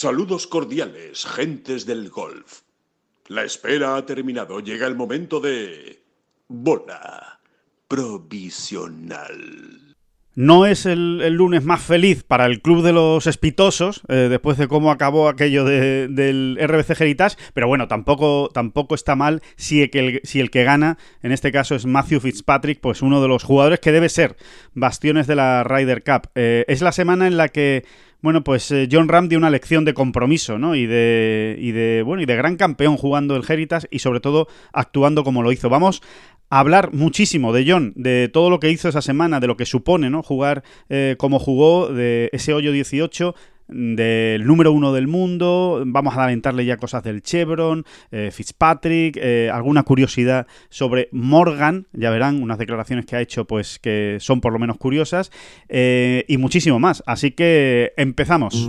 Saludos cordiales, gentes del golf. La espera ha terminado. Llega el momento de... Bola provisional. No es el, lunes más feliz para el club de los espitosos, eh, después de cómo acabó aquello del RBC Heritage, pero bueno, tampoco, tampoco está mal si el, que, si el que gana, en este caso es Matthew Fitzpatrick, pues uno de los jugadores que debe ser bastiones de la Ryder Cup. Eh, es la semana en la que bueno, pues eh, John Ram dio una lección de compromiso, ¿no? Y de, y de, bueno, y de gran campeón jugando el Heritage y sobre todo actuando como lo hizo. Vamos hablar muchísimo de John, de todo lo que hizo esa semana, de lo que supone, ¿no? Jugar eh, como jugó, de ese hoyo 18 del número uno del mundo, vamos a alentarle ya cosas del Chevron, eh, Fitzpatrick, eh, alguna curiosidad sobre Morgan, ya verán, unas declaraciones que ha hecho pues que son por lo menos curiosas, y muchísimo más. Así que empezamos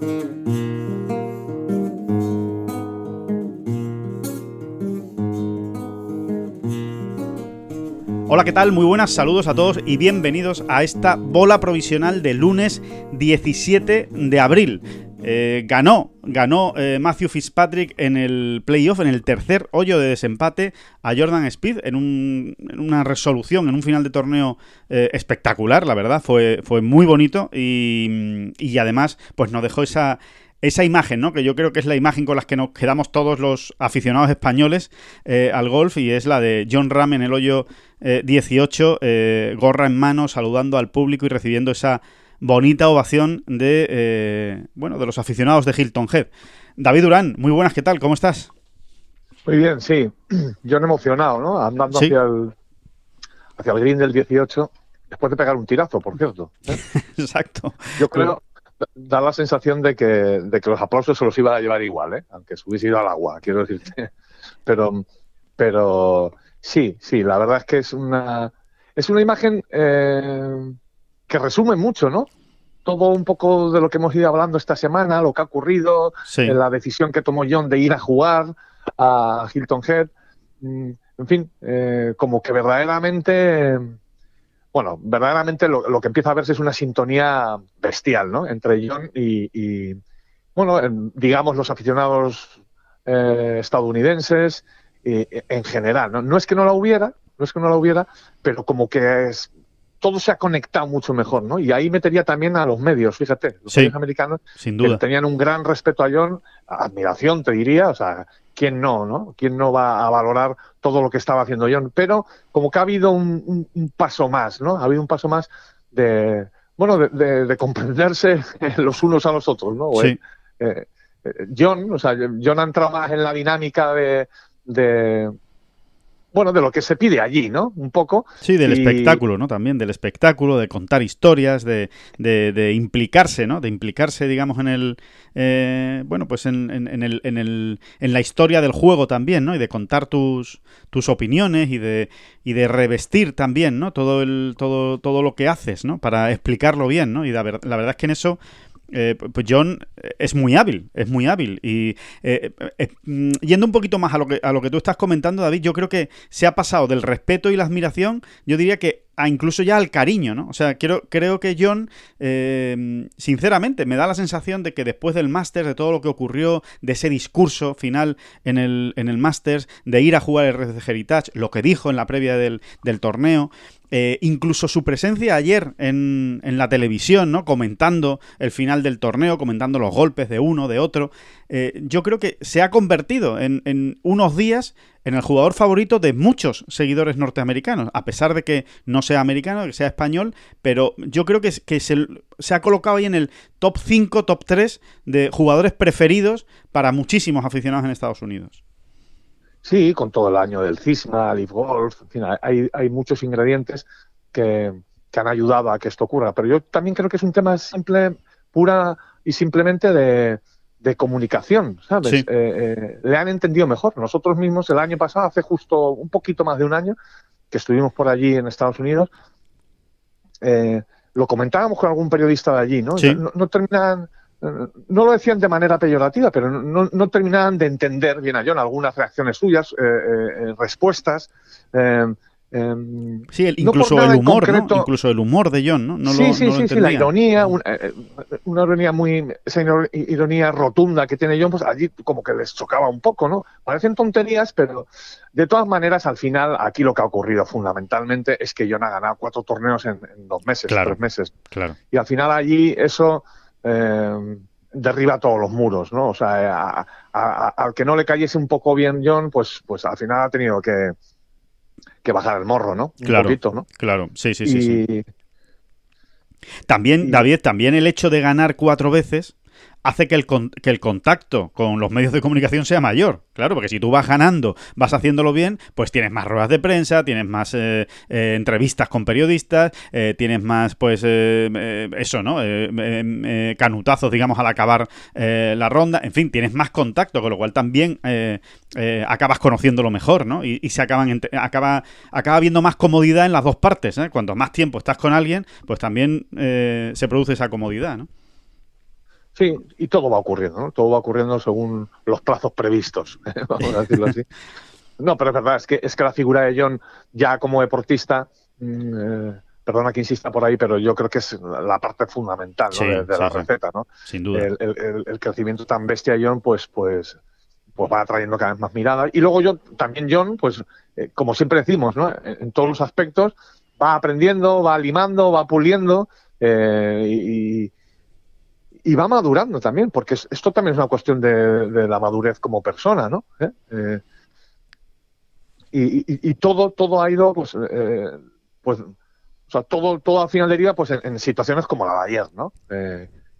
Hola, ¿qué tal? Muy buenas, saludos a todos y bienvenidos a esta bola provisional de lunes 17 de abril. Eh, ganó, ganó eh, Matthew Fitzpatrick en el playoff, en el tercer hoyo de desempate a Jordan Speed en, una resolución, en un final de torneo eh, espectacular, la verdad, fue, fue muy bonito y, además pues nos dejó esa, esa imagen, ¿no? Que yo creo que es la imagen con la que nos quedamos todos los aficionados españoles eh, al golf y es la de John Ram en el hoyo 18, eh, eh, gorra en mano, saludando al público y recibiendo esa bonita ovación de, bueno, de los aficionados de Hilton Head. David Durán, muy buenas, ¿qué tal? ¿Cómo estás? Muy bien, sí. John emocionado, ¿no? Andando hacia el hacia el green del 18 después de pegar un tirazo, por cierto. Exacto. Yo creo, da la sensación de que, de que los aplausos se los iba a llevar igual, ¿eh? aunque se hubiese ido al agua, quiero decirte. Pero, pero sí, sí, la verdad es que es una, es una imagen eh, que resume mucho, ¿no? Todo un poco de lo que hemos ido hablando esta semana, lo que ha ocurrido, la decisión que tomó John de ir a jugar a Hilton Head. Mm, en fin, eh, como que verdaderamente bueno, verdaderamente lo, que empieza a verse es una sintonía bestial, ¿no? Entre John y, bueno, digamos los aficionados eh, estadounidenses en general, ¿no? No es que no la hubiera, no es que no la hubiera, pero como que es, todo se ha conectado mucho mejor, ¿no? Y ahí metería también a los medios, fíjate, los medios americanos sin duda. tenían un gran respeto a John, admiración, te diría, o sea, ¿quién no, no? ¿Quién no va a valorar todo lo que estaba haciendo John? Pero como que ha habido un, paso más, ¿no? Ha habido un paso más de, bueno, de, comprenderse los unos a los otros, ¿no? Sí. Eh, eh, John, o sea, John ha entrado más en la dinámica de, bueno, de lo que se pide allí, ¿no? Un poco. Sí, del espectáculo, ¿no? También del espectáculo, de contar historias, de, de, implicarse, ¿no? De implicarse, digamos, en el, eh, bueno, pues en, en, el, en, el, en la historia del juego también, ¿no? Y de contar tus, tus opiniones y de, y de revestir también, ¿no? Todo, el, todo, todo lo que haces, ¿no? Para explicarlo bien, ¿no? Y la, la verdad es que en eso eh, pues John es muy hábil, es muy hábil. Y eh, eh, mm, yendo un poquito más a lo, que, a lo que tú estás comentando, David, yo creo que se ha pasado del respeto y la admiración, yo diría que a incluso ya al cariño, ¿no? O sea, quiero, creo que John, sinceramente, me da la sensación de que después del Masters, de todo lo que ocurrió, de ese discurso final en el, en el Masters, de ir a jugar el RCG Heritage, lo que dijo en la previa del, del torneo, eh, incluso su presencia ayer en, en, la televisión, ¿no? Comentando el final del torneo, comentando los golpes de uno, de otro. Eh, yo creo que se ha convertido en, en, unos días en el jugador favorito de muchos seguidores norteamericanos, a pesar de que no sea americano, que sea español, pero yo creo que, que se, se ha colocado ahí en el top 5, top 3 de jugadores preferidos para muchísimos aficionados en Estados Unidos. Sí, con todo el año del CISMA, Leaf Golf, en fin, hay, hay muchos ingredientes que, que, han ayudado a que esto ocurra. Pero yo también creo que es un tema simple, pura y simplemente de, de comunicación, ¿sabes? Eh, eh, le han entendido mejor. Nosotros mismos el año pasado, hace justo un poquito más de un año, que estuvimos por allí en Estados Unidos, eh, lo comentábamos con algún periodista de allí, ¿no? No, no, terminan, no lo decían de manera peyorativa, pero no, no terminaban de entender bien a John algunas reacciones suyas, respuestas. Em, sí, incluso el humor, Incluso el humor de John, ¿no? sí, sí, sí, la ironía, una, eh, una, ironía muy, esa ironía rotunda que tiene John, pues allí como que les chocaba un poco, ¿no? Parecen tonterías, pero de todas maneras, al final, aquí lo que ha ocurrido fundamentalmente es que John ha ganado cuatro torneos en, dos meses, tres meses. Claro. Y al final allí eso em, derriba todos los muros, ¿no? O sea, al que no le cayese un poco bien John, pues, pues al final ha tenido que que bajar el morro, ¿no? Un claro, poquito, ¿no? Claro, sí, sí, sí. También, David, también el hecho de ganar cuatro veces hace que el, que el contacto con los medios de comunicación sea mayor. Claro, porque si tú vas ganando, vas haciéndolo bien, pues tienes más ruedas de prensa, tienes más eh, eh, entrevistas con periodistas, eh, tienes más, pues, eso, ¿no? canutazos, digamos, al acabar la ronda. En fin, tienes más contacto, con lo cual también acabas conociéndolo mejor, ¿no? Y, se acaban, acaba, acaba habiendo más comodidad en las dos partes. Cuanto más tiempo estás con alguien, pues también se produce esa comodidad, ¿no? Sí, y todo va ocurriendo, ¿no? Todo va ocurriendo según los plazos previstos, vamos a decirlo así. No, pero es verdad, es que, es que la figura de John, ya como deportista, mm, eh, perdona que insista por ahí, pero yo creo que es la parte fundamental de, la receta, ¿no? Sin duda. El, crecimiento tan bestia de John, pues, pues, pues va atrayendo cada vez más miradas. Y luego yo, también John, pues, eh, como siempre decimos, ¿no? En, todos los aspectos, va aprendiendo, va limando, va puliendo, eh, y y va madurando también, porque esto también es una cuestión de, la madurez como persona, ¿no? ¿Eh? Eh, y, todo, todo ha ido, pues, eh, pues, o sea, todo, todo al final deriva, pues, en, situaciones como la de ayer, ¿no?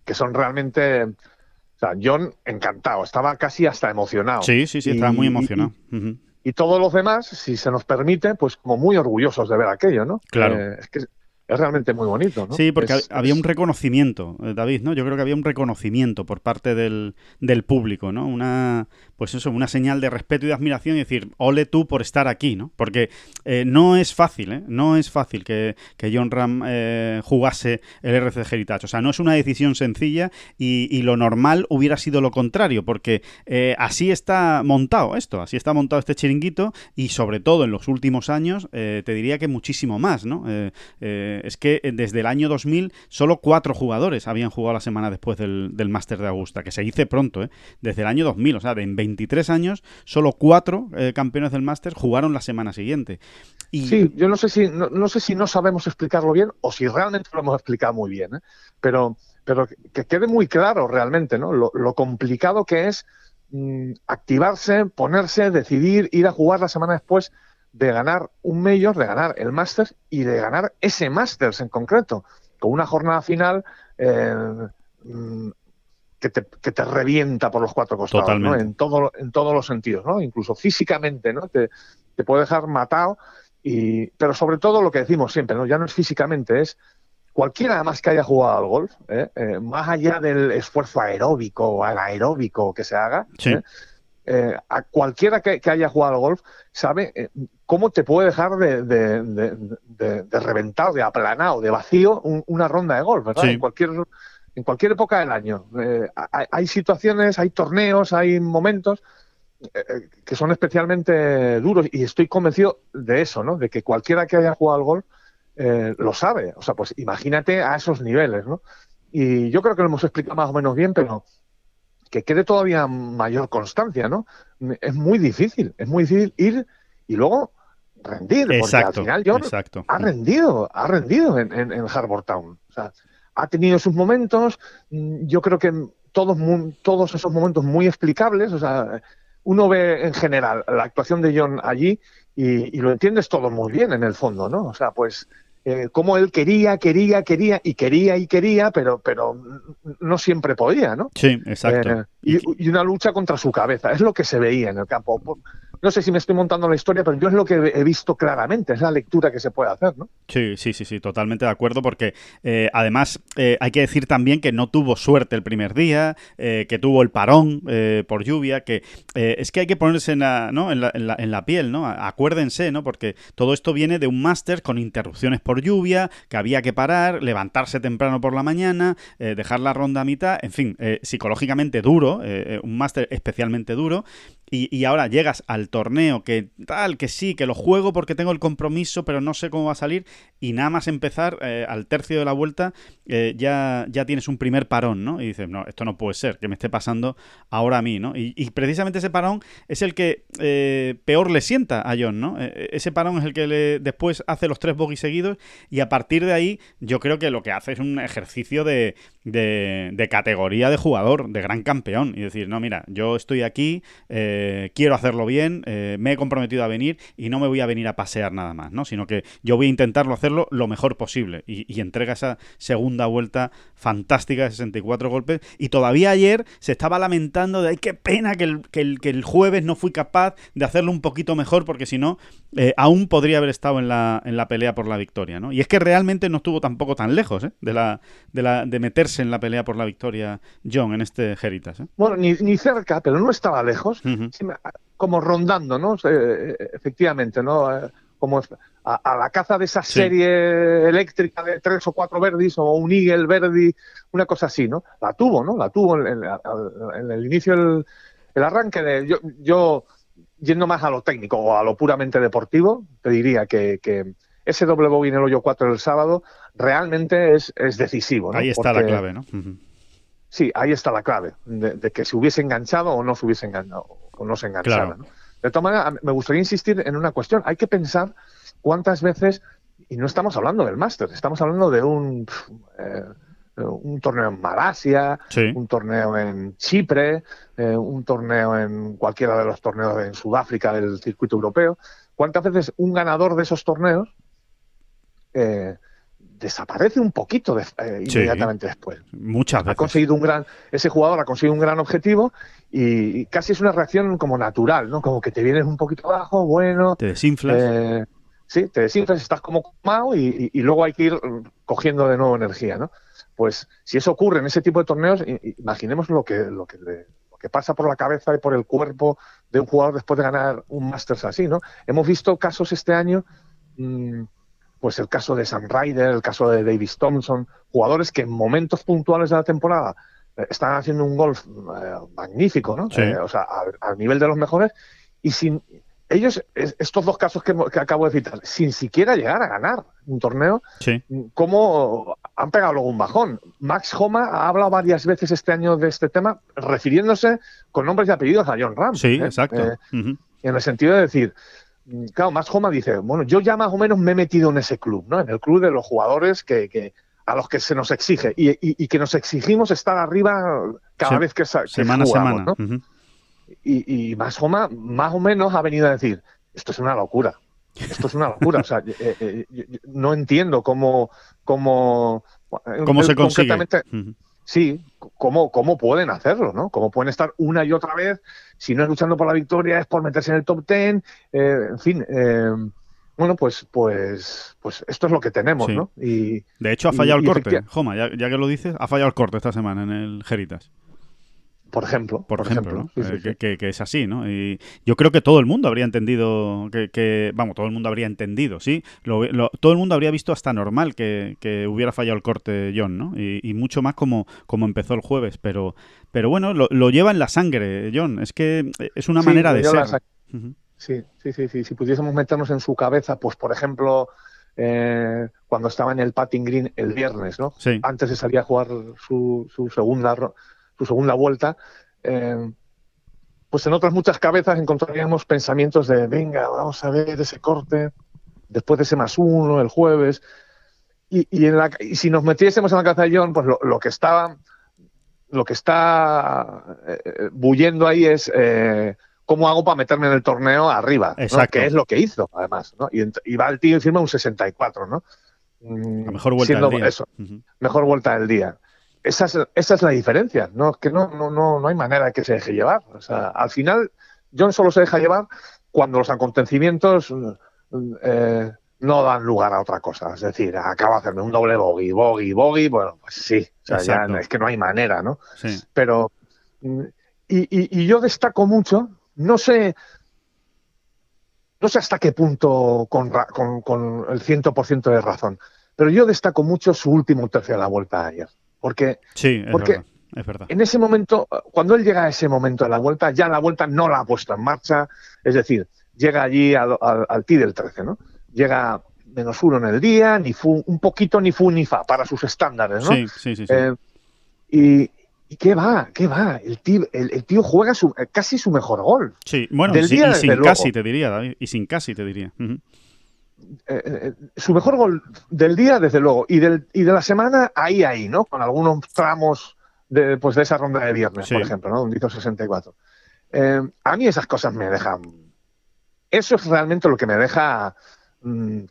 que son realmente, o sea, John encantado, estaba casi hasta emocionado. Sí, sí, sí, estaba muy emocionado. Y, todos los demás, si se nos permite, pues, como muy orgullosos de ver aquello, ¿no? Claro. es que es realmente muy bonito, ¿no? Sí, porque había un reconocimiento, eh, David, ¿no? Yo creo que había un reconocimiento por parte del, del público, ¿no? Una, pues eso, una señal de respeto y de admiración y decir, ole tú por estar aquí, ¿no? Porque eh, no es fácil, ¿eh? No es fácil que, John Ram eh, jugase el RCG Heritage. O sea, no es una decisión sencilla y, lo normal hubiera sido lo contrario, porque eh, así está montado esto, así está montado este chiringuito y sobre todo en los últimos años te diría que muchísimo más, ¿no? Es que desde el año 2000 solo cuatro jugadores habían jugado la semana después del, del Máster de Augusta, que se dice pronto, ¿eh? Desde el año 2000, o sea, de en 20 23 años, solo cuatro eh, campeones del máster jugaron la semana siguiente. Sí, yo no sé, si, no, sé si no sabemos explicarlo bien o si realmente lo hemos explicado muy bien, ¿eh? pero, pero que quede muy claro realmente ¿no? lo, complicado que es mm, activarse, ponerse, decidir, ir a jugar la semana después de ganar un Major, de ganar el Masters y de ganar ese Masters en concreto, con una jornada final eh, mm, que te, que te revienta por los cuatro costados, ¿no? En, todo, en todos los sentidos, ¿no? Incluso físicamente, ¿no? Te, te puede dejar matado, y, pero sobre todo lo que decimos siempre, ¿no? Ya no es físicamente, es cualquiera además que haya jugado al golf, ¿eh? Eh, más allá del esfuerzo aeróbico o anaeróbico que se haga, ¿eh? A cualquiera que, haya jugado al golf sabe cómo te puede dejar de, de, de, de, reventado, de aplanado, de vacío una ronda de golf, ¿verdad? En cualquier en cualquier época del año. Eh, hay, situaciones, hay torneos, hay momentos eh, eh, que son especialmente duros y estoy convencido de eso, ¿no? De que cualquiera que haya jugado al golf lo sabe. O sea, pues imagínate a esos niveles, ¿no? Y yo creo que lo hemos explicado más o menos bien, pero que quede todavía mayor constancia, ¿no? Es muy difícil, es muy difícil ir y luego rendir, porque al final John ha rendido, ha rendido en, en, en Harbour Town. O sea, ha tenido sus momentos, mm, yo creo que todos, todos esos momentos muy explicables, o sea, uno ve en general la actuación de John allí y, lo entiendes todo muy bien en el fondo, ¿no? O sea, pues eh, como él quería, quería, quería y quería y quería, pero, pero no siempre podía, ¿no? Sí, exacto. Eh, y, una lucha contra su cabeza, es lo que se veía en el campo. No sé si me estoy montando la historia, pero yo es lo que he visto claramente, es la lectura que se puede hacer, ¿no? Sí, sí, sí, sí, totalmente de acuerdo, porque eh, además eh, hay que decir también que no tuvo suerte el primer día, eh, que tuvo el parón por lluvia, que es que hay que ponerse en la, ¿no? en, la, en, la, piel, ¿no? Acuérdense, ¿no? Porque todo esto viene de un máster con interrupciones por lluvia, que había que parar, levantarse temprano por la mañana, dejar la ronda a mitad, en fin, psicológicamente duro, un máster especialmente duro, y, ahora llegas al torneo que tal, que sí, que lo juego porque tengo el compromiso, pero no sé cómo va a salir. Y nada más empezar eh, al tercio de la vuelta, eh, ya, ya tienes un primer parón, ¿no? Y dices, no, esto no puede ser, que me esté pasando ahora a mí, ¿no? Y, precisamente ese parón es el que eh, peor le sienta a John, ¿no? ese parón es el que le, después hace los tres bogies seguidos y a partir de ahí yo creo que lo que hace es un ejercicio de, de, de categoría de jugador, de gran campeón. Y decir, no, mira, yo estoy aquí. Eh, quiero hacerlo bien, eh, me he comprometido a venir y no me voy a venir a pasear nada más, ¿no? Sino que yo voy a intentarlo hacerlo lo mejor posible. Y, entrega esa segunda vuelta fantástica de 64 golpes. Y todavía ayer se estaba lamentando de, ay, qué pena que el, que el, que el jueves no fui capaz de hacerlo un poquito mejor, porque si no, eh, aún podría haber estado en la, en la pelea por la victoria, ¿no? Y es que realmente no estuvo tampoco tan lejos, de, la, de, la, de meterse en la pelea por la victoria John en este Heritas. Bueno, ni, ni, cerca, pero no estaba lejos como rondando, ¿no? Eh, efectivamente, ¿no? Eh, como a, la caza de esa serie eléctrica de tres o cuatro verdis o un Eagle verdi, una cosa así, ¿no? La tuvo, ¿no? La tuvo en, el inicio del el arranque de yo, yo, yendo más a lo técnico o a lo puramente deportivo, te diría que, ese doble en el hoyo 4 del sábado realmente es, es decisivo. ¿no? Ahí está la clave, ¿no? Sí, ahí está la clave, de, que se hubiese enganchado o no se hubiese enganchado, no se enganchara. De todas maneras, me gustaría insistir en una cuestión. Hay que pensar cuántas veces, y no estamos hablando del máster, estamos hablando de un, eh, un torneo en Malasia, un torneo en Chipre, eh, un torneo en cualquiera de los torneos en Sudáfrica del circuito europeo. ¿Cuántas veces un ganador de esos torneos eh, desaparece un poquito eh, inmediatamente después. Muchas veces. Ha conseguido un gran, ese jugador ha conseguido un gran objetivo y, casi es una reacción como natural, ¿no? Como que te vienes un poquito abajo, bueno. Te desinflas. Eh, sí, te desinflas, estás como comado y, luego hay que ir cogiendo de nuevo energía, ¿no? Pues si eso ocurre en ese tipo de torneos, imaginemos lo que, lo que, pasa por la cabeza y por el cuerpo de un jugador después de ganar un Masters así, ¿no? Hemos visto casos este año. Mmm, pues el caso de Sam Ryder, el caso de Davis Thompson, jugadores que en momentos puntuales de la temporada eh, están haciendo un golf eh, magnífico, ¿no? Eh, o sea, al, nivel de los mejores, y sin ellos, estos dos casos que, acabo de citar, sin siquiera llegar a ganar un torneo, ¿cómo han pegado luego un bajón? Max Homa ha hablado varias veces este año de este tema, refiriéndose con nombres y apellidos a John Ram. Sí, exacto. En el sentido de decir, claro, más Homa dice, bueno, yo ya más o menos me he metido en ese club, ¿no? En el club de los jugadores que, a los que se nos exige y, que nos exigimos estar arriba cada vez que, que semana semana. ¿no? y, más Homa más o menos ha venido a decir, esto es una locura. Esto es una locura. o sea, eh, eh, no entiendo cómo, cómo, ¿Cómo se consigue? Sí, ¿cómo, ¿cómo pueden hacerlo? ¿no? ¿Cómo pueden estar una y otra vez? Si no es luchando por la victoria, es por meterse en el top ten. Eh, en fin, eh, bueno, pues, pues, pues esto es lo que tenemos, ¿no? Y, de hecho, ha fallado el corte. Joma, ya, ya, que lo dices, ha fallado el corte esta semana en el Geritas. Por ejemplo. Por, ejemplo, eh, que, es así, ¿no? Y yo creo que todo el mundo habría entendido que, vamos, todo el mundo habría entendido, ¿sí? todo el mundo habría visto hasta normal que, hubiera fallado el corte John, ¿no? Y, mucho más como, como empezó el jueves, pero, pero bueno, lo, lleva en la sangre, John. Es que es una manera de ser. Sí, sí, sí, sí. Si pudiésemos meternos en su cabeza, pues por ejemplo, eh, cuando estaba en el patting green el viernes, ¿no? Antes de salir a jugar su, su segunda su segunda vuelta, eh, pues en otras muchas cabezas encontraríamos pensamientos de, venga, vamos a ver ese corte, después de ese más uno, el jueves. Y, si nos metiésemos en la cabeza de John, pues lo, que está lo que está eh, bulliendo ahí es eh, cómo hago para meterme en el torneo arriba, que es lo que hizo, además. Y, va el tío y firma un 64, ¿no? La mejor vuelta del día. Eso, mejor vuelta del día esa es, esa es la diferencia, ¿no? que no, no, no, no hay manera de que se deje llevar. O sea, al final, John solo se deja llevar cuando los acontecimientos eh, no dan lugar a otra cosa. Es decir, acaba de hacerme un doble bogey, bogey, bogey, bueno, pues sí, o sea, ya es que no hay manera, ¿no? Sí. Pero, mm, y, y- y yo destaco mucho, no sé, no sé hasta qué punto con, con, con el 100% de razón, pero yo destaco mucho su último tercio de la vuelta ayer. Porque Sí, es Porque- verdad. Es verdad. en ese momento, cuando él llega a ese momento de la vuelta, ya la vuelta no la ha puesto en marcha, es decir, llega allí al, al, al tee del 13, ¿no? Llega menos uno en el día, ni fu, un poquito ni fu ni fa para sus estándares, ¿no? Sí, sí, sí. sí. Eh, y, y qué va, qué va, el tío, el, el tío juega su, casi su mejor gol. Sí, bueno, del sí, día, y sin luego. casi te diría, David. Y sin casi te diría. Eh, su mejor gol del día, desde luego, y, del, y de la semana, ahí, ahí, ¿no? Con algunos tramos de, pues, de esa ronda de viernes, Sí. por ejemplo, ¿no? Un 64. Eh, a mí esas cosas me dejan. Eso es realmente lo que me deja mm,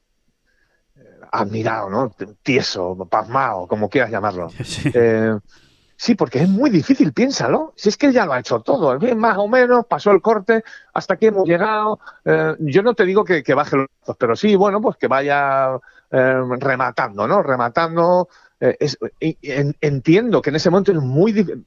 admirado, ¿no? Tieso, pasmado, como quieras llamarlo. Sí. Eh, sí, porque es muy difícil, piénsalo. Si es que ya lo ha hecho todo, más o menos, pasó el corte, hasta aquí hemos llegado. Eh, yo no te digo que, baje los pero sí, bueno, pues que vaya eh, rematando, ¿no? Rematando. eh, entiendo que en ese momento es muy difícil.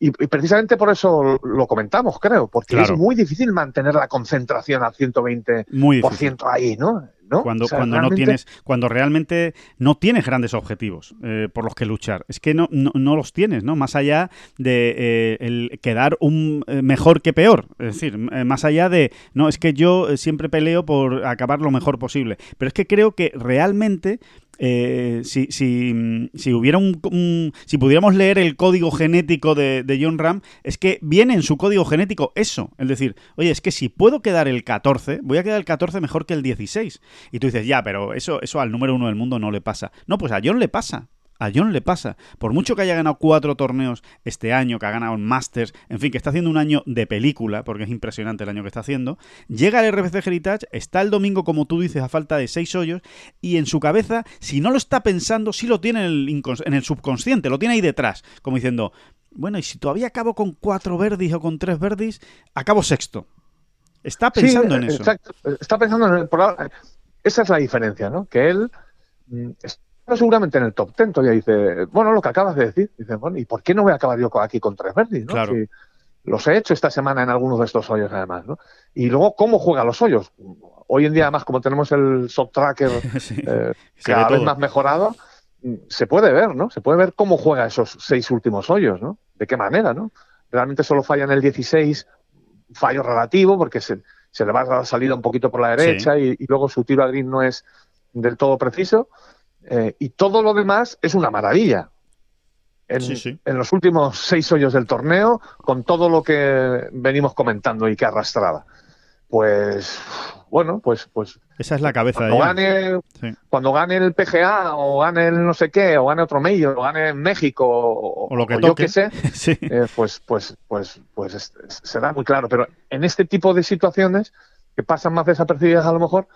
Y, y precisamente por eso lo comentamos, creo, porque Claro. es muy difícil mantener la concentración al 120% Muy difícil. ahí, ¿no? ¿No? Cuando, O sea, cuando no realmente- tienes, cuando realmente no tienes grandes objetivos eh, por los que luchar. Es que no, no, no los tienes, ¿no? Más allá de eh, el quedar un eh, mejor que peor. Es decir, eh, más allá de no, es que yo siempre peleo por acabar lo mejor posible. Pero es que creo que realmente. Eh, si, si, mm, si hubiera un, un- si pudiéramos leer el código genético de, de John Ram, es que viene en su código genético eso. Es decir, oye, es que si puedo quedar el 14, voy a quedar el 14 mejor que el 16. Y tú dices, ya, pero eso, eso al número uno del mundo no le pasa. No, pues a John le pasa. A John le pasa. Por mucho que haya ganado cuatro torneos este año, que ha ganado el Masters, en fin, que está haciendo un año de película, porque es impresionante el año que está haciendo, llega al RBC Heritage, está el domingo, como tú dices, a falta de seis hoyos, y en su cabeza, si no lo está pensando, sí lo tiene en el, en el subconsciente, lo tiene ahí detrás, como diciendo, bueno, y si todavía acabo con cuatro verdis o con tres verdis, acabo sexto. Está Sí, pensando en eso. Exacto. Está pensando en el. esa es la diferencia, ¿no? Que él mm, seguramente en el top 10 todavía dice, bueno, lo que acabas de decir. Dice, bueno, ¿y por qué no voy a acabar yo aquí con tres verdis? ¿no? Claro. Si los he hecho esta semana en algunos de estos hoyos, además, ¿no? Y luego, ¿cómo juega los hoyos? Hoy en día, además, como tenemos el soft tracker Sí. eh, cada vez todo. más mejorado, se puede ver, ¿no? Se puede ver cómo juega esos seis últimos hoyos, ¿no? De qué manera, ¿no? Realmente solo falla en el 16, fallo relativo, porque se, se le va la salida un poquito por la derecha y, y luego su tiro a green no es del todo preciso. Eh, y todo lo demás es una maravilla. En, Sí, sí. en los últimos seis hoyos del torneo, con todo lo que venimos comentando y que arrastraba. Pues, bueno, pues, pues Esa es la cabeza de cuando John. gane, Sí. cuando gane el PGA o gane el no sé qué, o gane otro medio, o gane en México, o, O lo que yo qué sé, Sí. eh, pues, pues, pues, pues es- es- será muy claro. Pero en este tipo de situaciones que pasan más desapercibidas a lo mejor,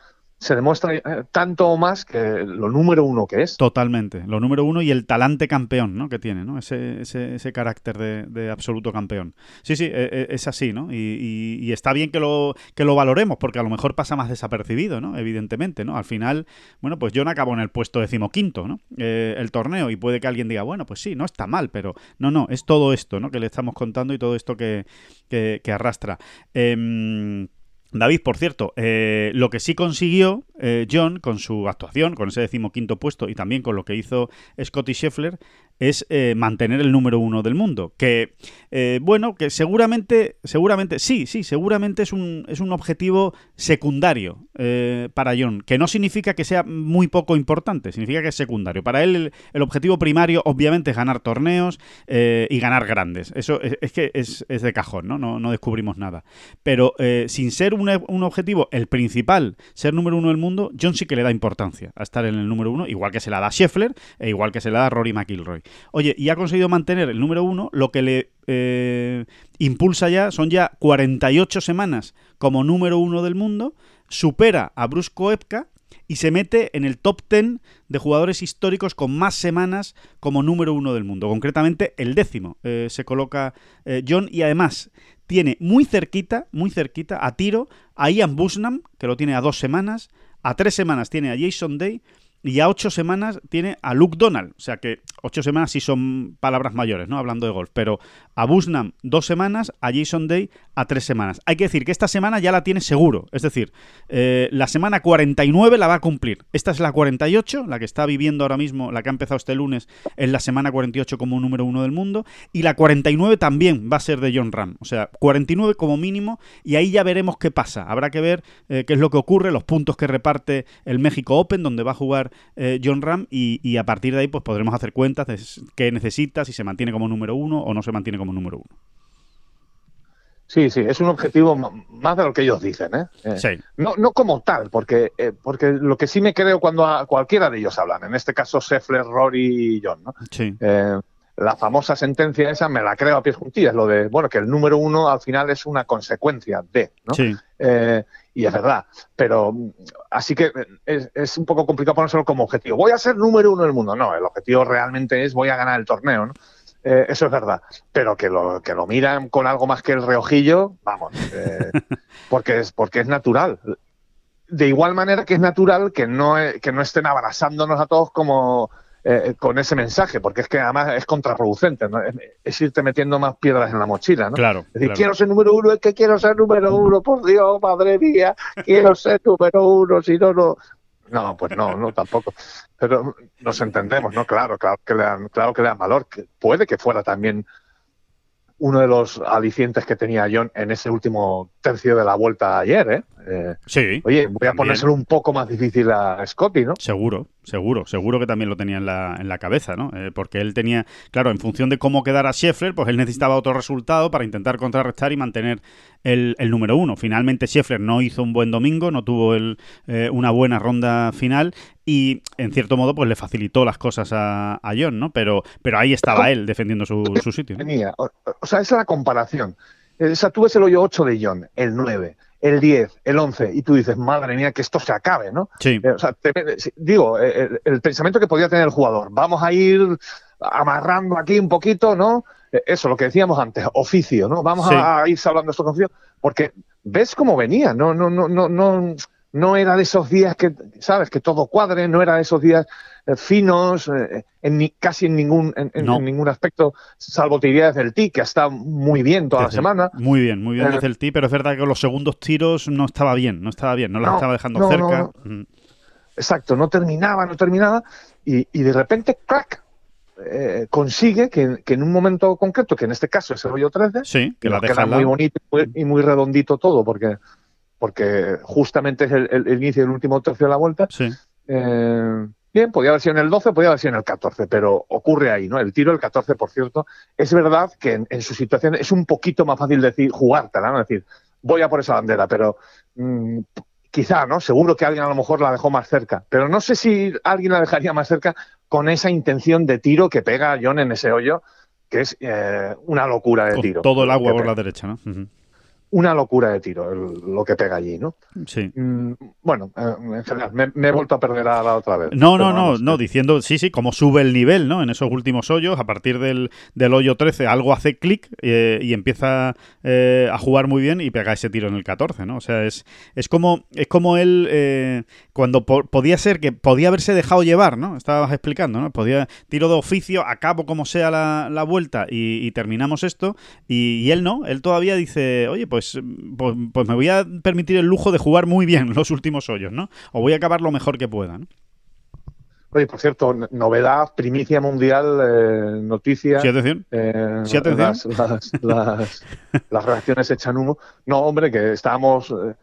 se demuestra eh, tanto o más que lo número uno que es. Totalmente. Lo número uno y el talante campeón, ¿no? Que tiene, ¿no? Ese, ese, ese carácter de, absoluto campeón. Sí, sí, e- e- es así, ¿no? Y, y- está bien que lo, que lo valoremos, porque a lo mejor pasa más desapercibido, ¿no? Evidentemente, ¿no? Al final, bueno, pues John acabó en el puesto decimoquinto, ¿no? Eh, el torneo, y puede que alguien diga, bueno, pues sí, no está mal, pero no, no, es todo esto, ¿no? Que le estamos contando y todo esto que, que, que arrastra. Em, David, por cierto, eh, lo que sí consiguió eh, John con su actuación, con ese decimoquinto puesto y también con lo que hizo Scotty Scheffler, es eh, mantener el número uno del mundo. Que, eh, bueno, que seguramente, seguramente, sí, sí, seguramente es un, es un objetivo secundario eh, para John, que no significa que sea muy poco importante, significa que es secundario. Para él el, objetivo primario, obviamente, es ganar torneos eh, y ganar grandes. Eso es, es que es, es de cajón, ¿no? No, no descubrimos nada. Pero sin ser un, un objetivo, el principal, ser número uno del mundo, John sí que le da importancia a estar en el número uno, igual que se la da Scheffler e igual que se la da Rory McIlroy. Oye, y ha conseguido mantener el número uno, lo que le eh, impulsa ya, son ya 48 semanas como número uno del mundo, supera a Bruce Koepka y se mete en el top 10 de jugadores históricos con más semanas como número uno del mundo. Concretamente, el décimo eh, se coloca eh, John y además tiene muy cerquita, muy cerquita, a tiro, a Ian Busnam, que lo tiene a dos semanas, a tres semanas tiene a Jason Day y a ocho semanas tiene a Luke Donald. O sea que ocho semanas sí son palabras mayores, ¿no? Hablando de golf. Pero a Busnam dos semanas, a Jason Day a tres semanas. Hay que decir que esta semana ya la tiene seguro. Es decir, eh, la semana 49 la va a cumplir. Esta es la 48, la que está viviendo ahora mismo, la que ha empezado este lunes, es la semana 48 como número uno del mundo. Y la 49 también va a ser de John Ram. O sea, 49 como mínimo. Y ahí ya veremos qué pasa. Habrá que ver eh, qué es lo que ocurre, los puntos que reparte el México Open, donde va a jugar eh, John Ram. Y, a partir de ahí, pues podremos hacer cuentas de qué necesita, si se mantiene como número uno o no se mantiene como número uno. Sí, sí, es un objetivo más de lo que ellos dicen, ¿eh? eh sí. no, no como tal, porque, eh, porque lo que sí me creo cuando a cualquiera de ellos hablan, en este caso Seffler, Rory y John, ¿no? Sí. Eh, la famosa sentencia esa me la creo a pies juntillas, lo de, bueno, que el número uno al final es una consecuencia de, ¿no? Sí. Eh, y es verdad, pero así que es, es, un poco complicado ponérselo como objetivo. Voy a ser número uno del mundo. No, el objetivo realmente es voy a ganar el torneo, ¿no? Eh, eso es verdad, pero que lo, que lo miran con algo más que el reojillo, vamos, eh, porque, es, porque es natural. De igual manera que es natural que no, que no estén abrazándonos a todos como eh, con ese mensaje, porque es que además es contraproducente, ¿no? es, es, irte metiendo más piedras en la mochila. ¿no? Claro, es decir, claro. quiero ser número uno, es que quiero ser número uno, por Dios, madre mía, quiero ser número uno, si no, no. No, pues no, no tampoco. Pero nos entendemos, ¿no? Claro, claro que le dan, claro que le dan valor. Que puede que fuera también uno de los alicientes que tenía John en ese último tercio de la vuelta ayer, ¿eh? Eh sí. Oye, voy a ponérselo un poco más difícil a Scotty, ¿no? Seguro, seguro, seguro que también lo tenía en la, en la cabeza, ¿no? Eh, porque él tenía, claro, en función de cómo quedara Scheffler, pues él necesitaba otro resultado para intentar contrarrestar y mantener el, el número uno. Finalmente Scheffler no hizo un buen domingo, no tuvo el, eh, una buena ronda final y en cierto modo pues le facilitó las cosas a, a John, ¿no? Pero, pero ahí estaba él defendiendo su, su sitio. ¿no? O, o, sea, esa es la comparación. O sea, tú ves el hoyo 8 de John, el 9, el 10, el 11, y tú dices, madre mía, que esto se acabe, ¿no? Sí. Eh, o sea, te, digo, el, el, pensamiento que podía tener el jugador, vamos a ir amarrando aquí un poquito, ¿no? Eso, lo que decíamos antes, oficio, ¿no? Vamos sí. a, ir hablando esto con oficio, porque ves cómo venía, no, no, no, no, no, no era de esos días que, ¿sabes? Que todo cuadre, no era de esos días eh, finos, eh, en ni, casi en ningún, en, no. en, ningún aspecto, salvo te diría desde el tee, que ha estado muy bien toda desde, la semana. Muy bien, muy bien desde el tee, pero es verdad que los segundos tiros no estaba bien, no estaba bien, no las no, estaba dejando no, cerca. Mm. Exacto, no terminaba, no terminaba, y, y de repente, crack, eh, consigue que, que, en un momento concreto, que en este caso es el hoyo 13, sí, que la deja muy bonito y muy, y muy, redondito todo, porque, porque justamente es el, el, el, inicio del último tercio de la vuelta. Sí. Eh, bien, podía haber sido en el 12, podía haber sido en el 14, pero ocurre ahí, ¿no? El tiro, el 14, por cierto, es verdad que en, en su situación es un poquito más fácil decir, jugártela, ¿no? Es decir, voy a por esa bandera, pero mmm, quizá, ¿no? Seguro que alguien a lo mejor la dejó más cerca, pero no sé si alguien la dejaría más cerca con esa intención de tiro que pega John en ese hoyo, que es eh, una locura de tiro. Todo el agua por la derecha, ¿no? Uh -huh. Una locura de tiro el, lo que pega allí, ¿no? Sí. Mm, bueno, eh, en general, me, me, he vuelto a perder a la otra vez. No, no, no, no, diciendo, sí, sí, como sube el nivel, ¿no? En esos últimos hoyos, a partir del, del hoyo 13, algo hace clic eh, y empieza eh, a jugar muy bien y pega ese tiro en el 14, ¿no? O sea, es, es, como, es como él, eh, cuando po podía ser que podía haberse dejado llevar, ¿no? Estabas explicando, ¿no? Podía, tiro de oficio, acabo como sea la, la vuelta y, y, terminamos esto, y, y él no, él todavía dice, oye, pues pues, pues, pues, me voy a permitir el lujo de jugar muy bien los últimos hoyos, ¿no? O voy a acabar lo mejor que pueda, ¿no? Oye, por cierto, novedad, primicia mundial, eh, noticia. Sí, atención. Eh, sí, atención. Las, las, las, las, reacciones echan humo. No, hombre, que estábamos. Eh,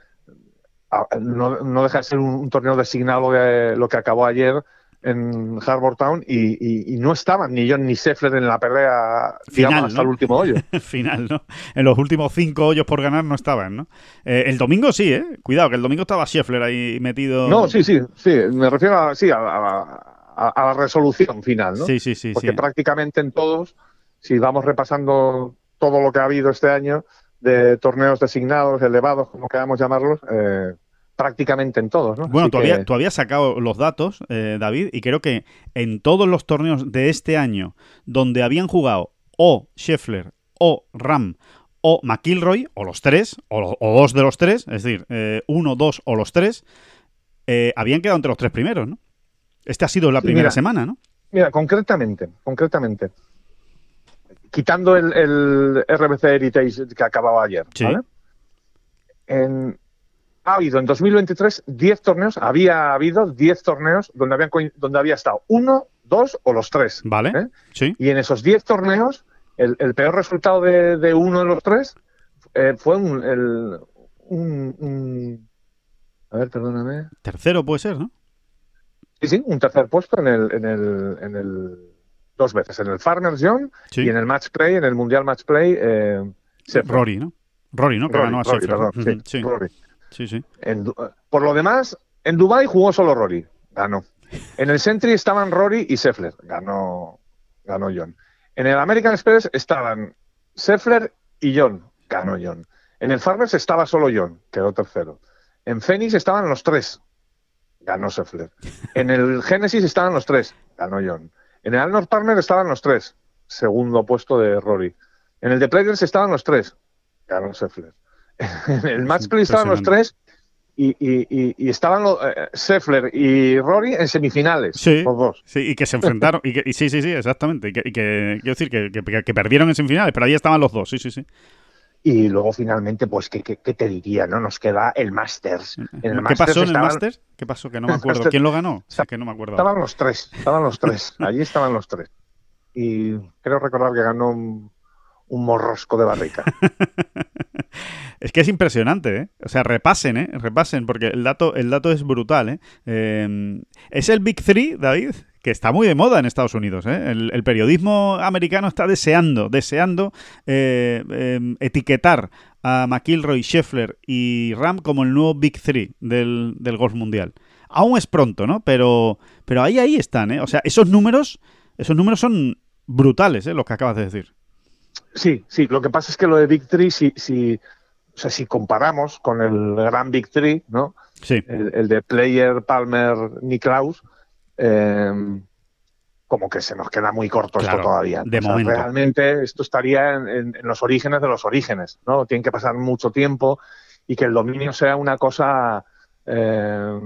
no, no, deja de ser un, un torneo designado de lo que acabó ayer en Harbour Town y, y, y, no estaban ni John ni Scheffler en la pelea Final, digamos, hasta ¿no? el último hoyo. Final, ¿no? En los últimos cinco hoyos por ganar no estaban, ¿no? Eh, el domingo sí, ¿eh? Cuidado, que el domingo estaba Scheffler ahí metido. No, sí, sí, sí. Me refiero a, sí, a, a, a la resolución final, ¿no? Sí, sí, sí. Porque sí. prácticamente en todos, si vamos repasando todo lo que ha habido este año de torneos designados, elevados, como queramos llamarlos, eh, prácticamente en todos, ¿no? Bueno, Así todavía, que- tú habías sacado los datos, eh, David, y creo que en todos los torneos de este año donde habían jugado o Scheffler o Ram o McIlroy, o los tres, o, dos de los tres, es decir, eh, uno, dos o los tres, eh, habían quedado entre los tres primeros, ¿no? Esta ha sido la Sí, primera mira. semana, ¿no? Mira, concretamente, concretamente, quitando el, el RBC Heritage que acababa ayer, Sí. ¿vale? En- ha habido en 2023 10 torneos, había habido 10 torneos donde, habían, donde había estado uno, dos o los tres. ¿Vale? ¿eh? Sí. Y en esos 10 torneos, el, el peor resultado de, de uno de los tres eh, fue un, el- un- un- A ver, perdóname. Tercero puede ser, ¿no? Sí, sí, un tercer puesto en el, en el, en el dos veces, en el Farmers Sí. y en el Match Play, en el Mundial Match Play. Eh. Rory, ¿no? Rory, ¿no? Que Rory, ganó a Rory, perdón, sí, sí, Rory. En por lo demás, en Dubai jugó solo Rory, ganó. En el Sentry estaban Rory y Scheffler, ganó, ganó John. En el American Express estaban Scheffler y John, ganó John. En el Farmers estaba solo John, quedó tercero. En Phoenix estaban los tres, ganó Scheffler. En el Genesis estaban los tres, ganó John. En el Alnor Palmer estaban los tres, segundo puesto de Rory. En el de Players estaban los tres, ganó Scheffler. En el Match Play estaban los tres y, y- y- y estaban los, eh, Scheffler y Rory en semifinales, Sí. los dos. Sí, y que se enfrentaron. y, que, sí, sí, sí, exactamente. Y que, quiero decir, que, que- que perdieron en semifinales, pero ahí estaban los dos, sí, sí, sí. Y luego finalmente, pues, ¿qué, qué, qué te diría? no Nos queda el Masters. En el ¿Qué Masters pasó en el Masters? ¿Qué pasó? Que no me acuerdo. ¿Quién lo ganó? Sí, que no me acuerdo. Estaban los tres, estaban los tres. Allí estaban los tres. Y creo recordar que ganó un, un morrosco de barrica. Es que es impresionante, ¿eh? O sea, repasen, ¿eh? Repasen, porque el dato, el dato es brutal, ¿eh? Eh, Es el Big Three, David, que está muy de moda en Estados Unidos, ¿eh? El, periodismo americano está deseando, deseando eh, eh, etiquetar a McIlroy, Scheffler y Ram como el nuevo Big Three del, del golf mundial. Aún es pronto, ¿no? Pero, pero ahí, ahí están, ¿eh? O sea, esos números, esos números son brutales, ¿eh? Los que acabas de decir. Sí, sí, lo que pasa es que lo de Big Three, si, si, o sea, si comparamos con el gran Big Three, ¿no? Sí. el, el de Player, Palmer, Niklaus, eh, como que se nos queda muy corto Claro, esto todavía. de O sea, momento. Realmente esto estaría en, en- en los orígenes de los orígenes, ¿no? Tiene que pasar mucho tiempo y que el dominio sea una cosa, eh,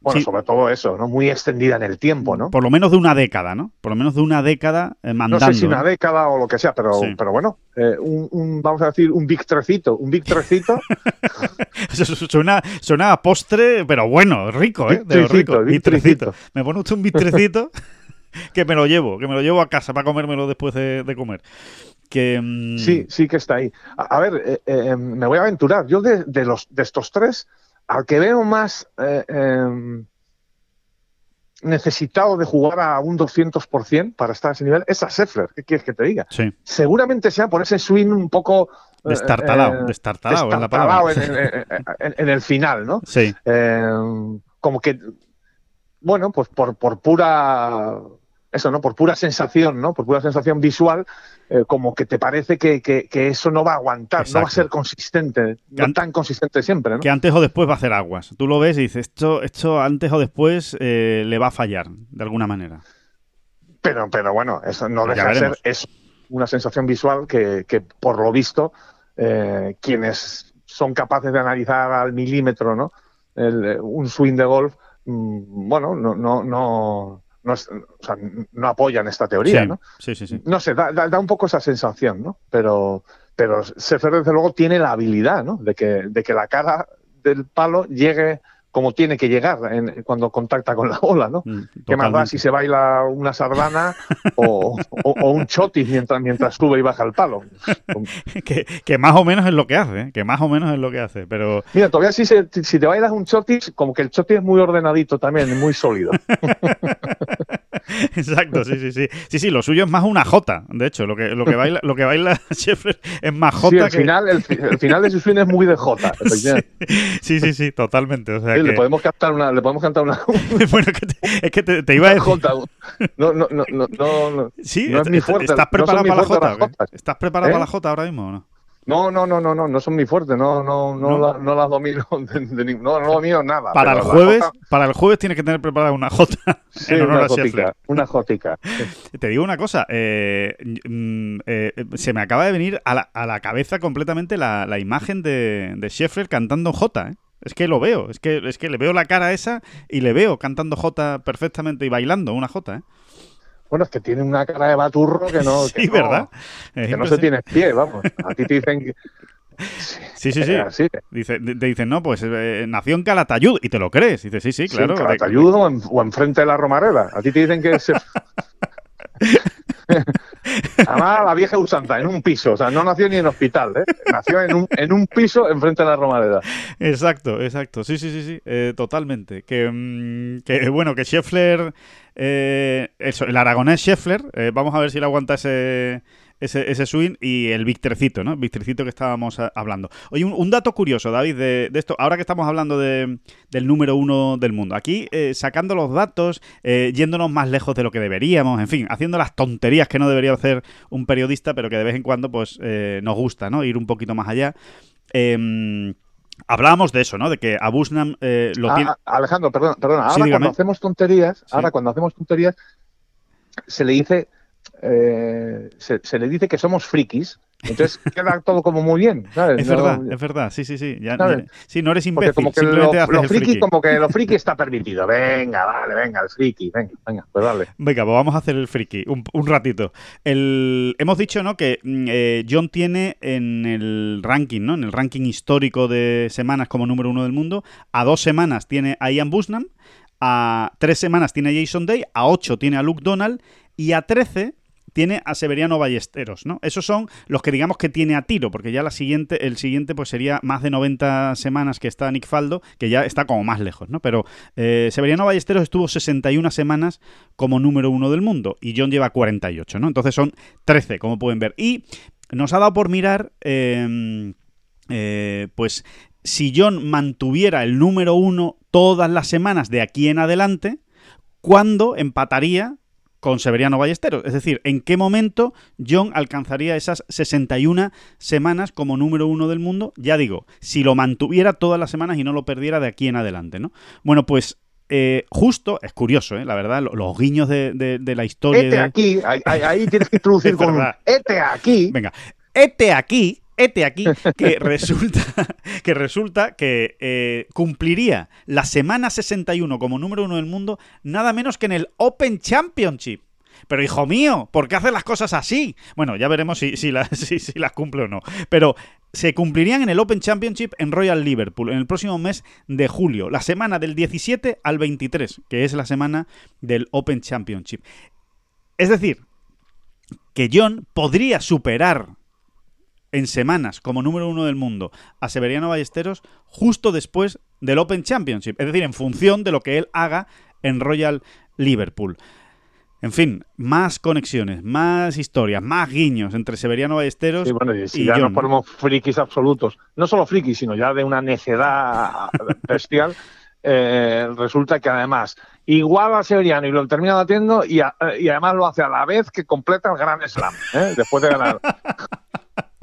bueno, Sí. sobre todo eso, ¿no? Muy extendida en el tiempo, ¿no? Por lo menos de una década, ¿no? Por lo menos de una década eh, No mandando. sé si una década o lo que sea, pero, Sí. pero bueno, eh, un, un- vamos a decir un big trecito, un big trecito, Eso suena, suena a postre, pero bueno, rico, ¿eh? De rico. Vitrecito. Me pone usted un vitrecito que me lo llevo, que me lo llevo a casa para comérmelo después de, de comer. Que, mm, Sí, sí que está ahí. A, a ver, eh, eh, me voy a aventurar. Yo de, de los de estos tres, al que veo más eh, eh, necesitado de jugar a un 200% para estar a ese nivel es a Scheffler. ¿Qué quieres que te diga? Sí, Seguramente sea por ese swing un poco... eh, destartalado, eh, destartalado es la palabra. en, en- en- en el final, ¿no? Sí, Eh, como que, bueno, pues por, por pura, eso, ¿no? Por pura sensación, ¿no? Por pura sensación visual, eh, como que te parece que, que- que eso no va a aguantar, no va a ser consistente, Que no an- tan consistente siempre, ¿no? que antes o después va a hacer aguas. Tú lo ves y dices, esto, esto antes o después eh, le va a fallar, de alguna manera. Pero, pero bueno, eso no deja de ser, es una sensación visual que, que por lo visto, eh, quienes son capaces de analizar al milímetro, ¿no? El, un swing de golf, mm, bueno, no, no, no, no, es- o sea, no apoyan esta teoría, sí, ¿no? sí, sí, sí. No sé, da, da- da un poco esa sensación, ¿no? Pero, pero Sefer, desde luego, tiene la habilidad, ¿no? De que, de que la cara del palo llegue como tiene que llegar en- cuando contacta con la bola, ¿no? Mm, ¿Qué más da si se baila una sardana o, o- o un chotis mientras, mientras sube y baja el palo? que, que más o menos es lo que hace, ¿eh? que más o menos es lo que hace, pero Mira, todavía si, se- si te bailas un chotis, como que el chotis es muy ordenadito también, muy sólido. exacto, sí, sí, sí. Sí, sí, lo suyo es más una jota, de hecho, lo que, lo que baila, lo que baila Scheffler es más Sí, jota el, que. final, el, el final de su swing es muy de jota. Sí, sí, sí, sí, totalmente. O sea Sí, que- Le podemos cantar una, le podemos cantar una, bueno, que te- es que te, te iba a decir. jota. No, no, no, no, no, no. Sí, no es mi fuerte, ¿estás no preparado mi para la jota? ¿Estás preparado ¿Eh? para la jota ahora mismo o no? No, no, no, no, no, no son muy fuertes, no, no, no, ¿No? La- no las domino, de- de no, no domino nada. Para el jueves, jota- para el jueves tienes que tener preparada una jota sí, en honor una jotica, una jotica. Te digo una cosa, eh, mm, eh, se me acaba de venir a la, a la cabeza completamente la, la imagen de, de Scheffler cantando J, ¿eh? Es que lo veo, es que, es que le veo la cara esa y le veo cantando J perfectamente y bailando una J, ¿eh? Bueno, es que tiene una cara de baturro que no, que Sí, no- ¿verdad? Es Que no se tiene pie, vamos. A ti te dicen que... Sí, sí, sí. Así. Dice, te dicen, no, pues eh, nació en Calatayud y te lo crees. Dice, sí, sí, claro. Sí, te ayudo o, en, o enfrente de la Romareda. A ti te dicen que se... Además, la vieja usanza, en un piso. O sea, no nació ni en hospital, ¿eh? Nació en un, en un piso enfrente de la Romareda. Exacto, exacto. Sí, sí, sí, sí. eh, totalmente. Que, mm, que, bueno, que Scheffler. Eh, el aragonés Scheffler. eh, vamos a ver si le aguanta ese. Ese, swing y el Victorcito, ¿no? Victorcito que estábamos a- hablando. Oye, un, dato curioso, David, de, esto. Ahora que estamos hablando de- del número uno del mundo. Aquí, eh, sacando los datos, eh, yéndonos más lejos de lo que deberíamos, en fin, haciendo las tonterías que no debería hacer un periodista, pero que de vez en cuando, pues, eh, nos gusta, ¿no? Ir un poquito más allá. Em, Hablábamos de eso, ¿no? De que a Busnam eh, lo Ah, tiene. ah, Alejandro, perdona, perdona. Sí, Ahora dígame. cuando hacemos tonterías, Sí. ahora cuando hacemos tonterías, se le dice, eh, se, se le dice que somos frikis. Entonces queda todo como muy bien, ¿sabes? Es No- verdad, es verdad, sí, sí, sí. Ya, ya- sí, no eres Porque imbécil, como que simplemente lo, haces lo el friki, friki. como que lo friki está permitido. Venga, vale, venga, el friki, venga, venga, pues dale. Venga, pues vamos a hacer el friki un, un ratito. El, hemos dicho, ¿no? Que mm, eh, John tiene en el ranking, ¿no? En el ranking histórico de semanas como número uno del mundo, a dos semanas tiene a Ian Busnam, a tres semanas tiene a Jason Day, a ocho tiene a Luke Donald y a trece tiene a Severiano Ballesteros, ¿no? Esos son los que digamos que tiene a tiro, porque ya la siguiente, el siguiente pues sería más de 90 semanas que está Nick Faldo, que ya está como más lejos, ¿no? Pero eh, Severiano Ballesteros estuvo 61 semanas como número uno del mundo y John lleva 48, ¿no? Entonces son 13, como pueden ver. Y nos ha dado por mirar, eh, eh, pues, si John mantuviera el número uno todas las semanas de aquí en adelante, ¿cuándo empataría con Severiano Ballesteros? Es decir, ¿en qué momento John alcanzaría esas 61 semanas como número uno del mundo? Ya digo, si lo mantuviera todas las semanas y no lo perdiera de aquí en adelante, ¿no? Bueno, pues eh, justo, es curioso, ¿eh? la verdad, lo- los guiños de, de- de la historia. Este de- aquí, ahí, tienes que introducir con este aquí. Venga, este aquí, este aquí, que resulta que, resulta que eh, cumpliría la semana 61 como número uno del mundo, nada menos que en el Open Championship. Pero hijo mío, ¿por qué hace las cosas así? Bueno, ya veremos si, si, las- si- si las cumple o no. Pero se cumplirían en el Open Championship en Royal Liverpool en el próximo mes de julio, la semana del 17 al 23, que es la semana del Open Championship. Es decir, que John podría superar en semanas como número uno del mundo a Severiano Ballesteros justo después del Open Championship, es decir, en función de lo que él haga en Royal Liverpool. En fin, más conexiones, más historias, más guiños entre Severiano Ballesteros Sí, bueno, y si y ya John. nos ponemos frikis absolutos, no solo frikis, sino ya de una necedad bestial, eh, resulta que además igual a Severiano y lo termina batiendo y, a- y además lo hace a la vez que completa el Gran Slam, ¿eh? después de ganar.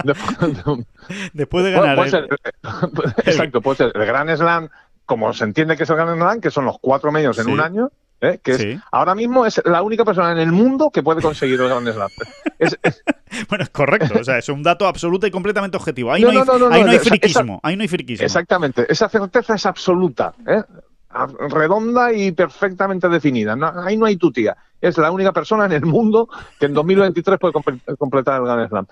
Después de- Bueno, ganar puede el- ser- exacto, puede ser el Gran Slam, como se entiende que es el Gran Slam, que son los cuatro medios en Sí. un año, ¿eh? que es- ahora mismo es la única persona en el mundo que puede conseguir el Gran Slam. Es- es- Bueno, es correcto, o sea, es un dato absoluto y completamente objetivo. Ahí No, no, hay, no, ahí no, hay esa- friquismo, ahí no hay friquismo. exactamente, esa certeza es absoluta, ¿eh? Redonda y perfectamente definida. No- ahí no hay tutía. Es la única persona en el mundo que en 2023 puede comple- completar el Grand Slam.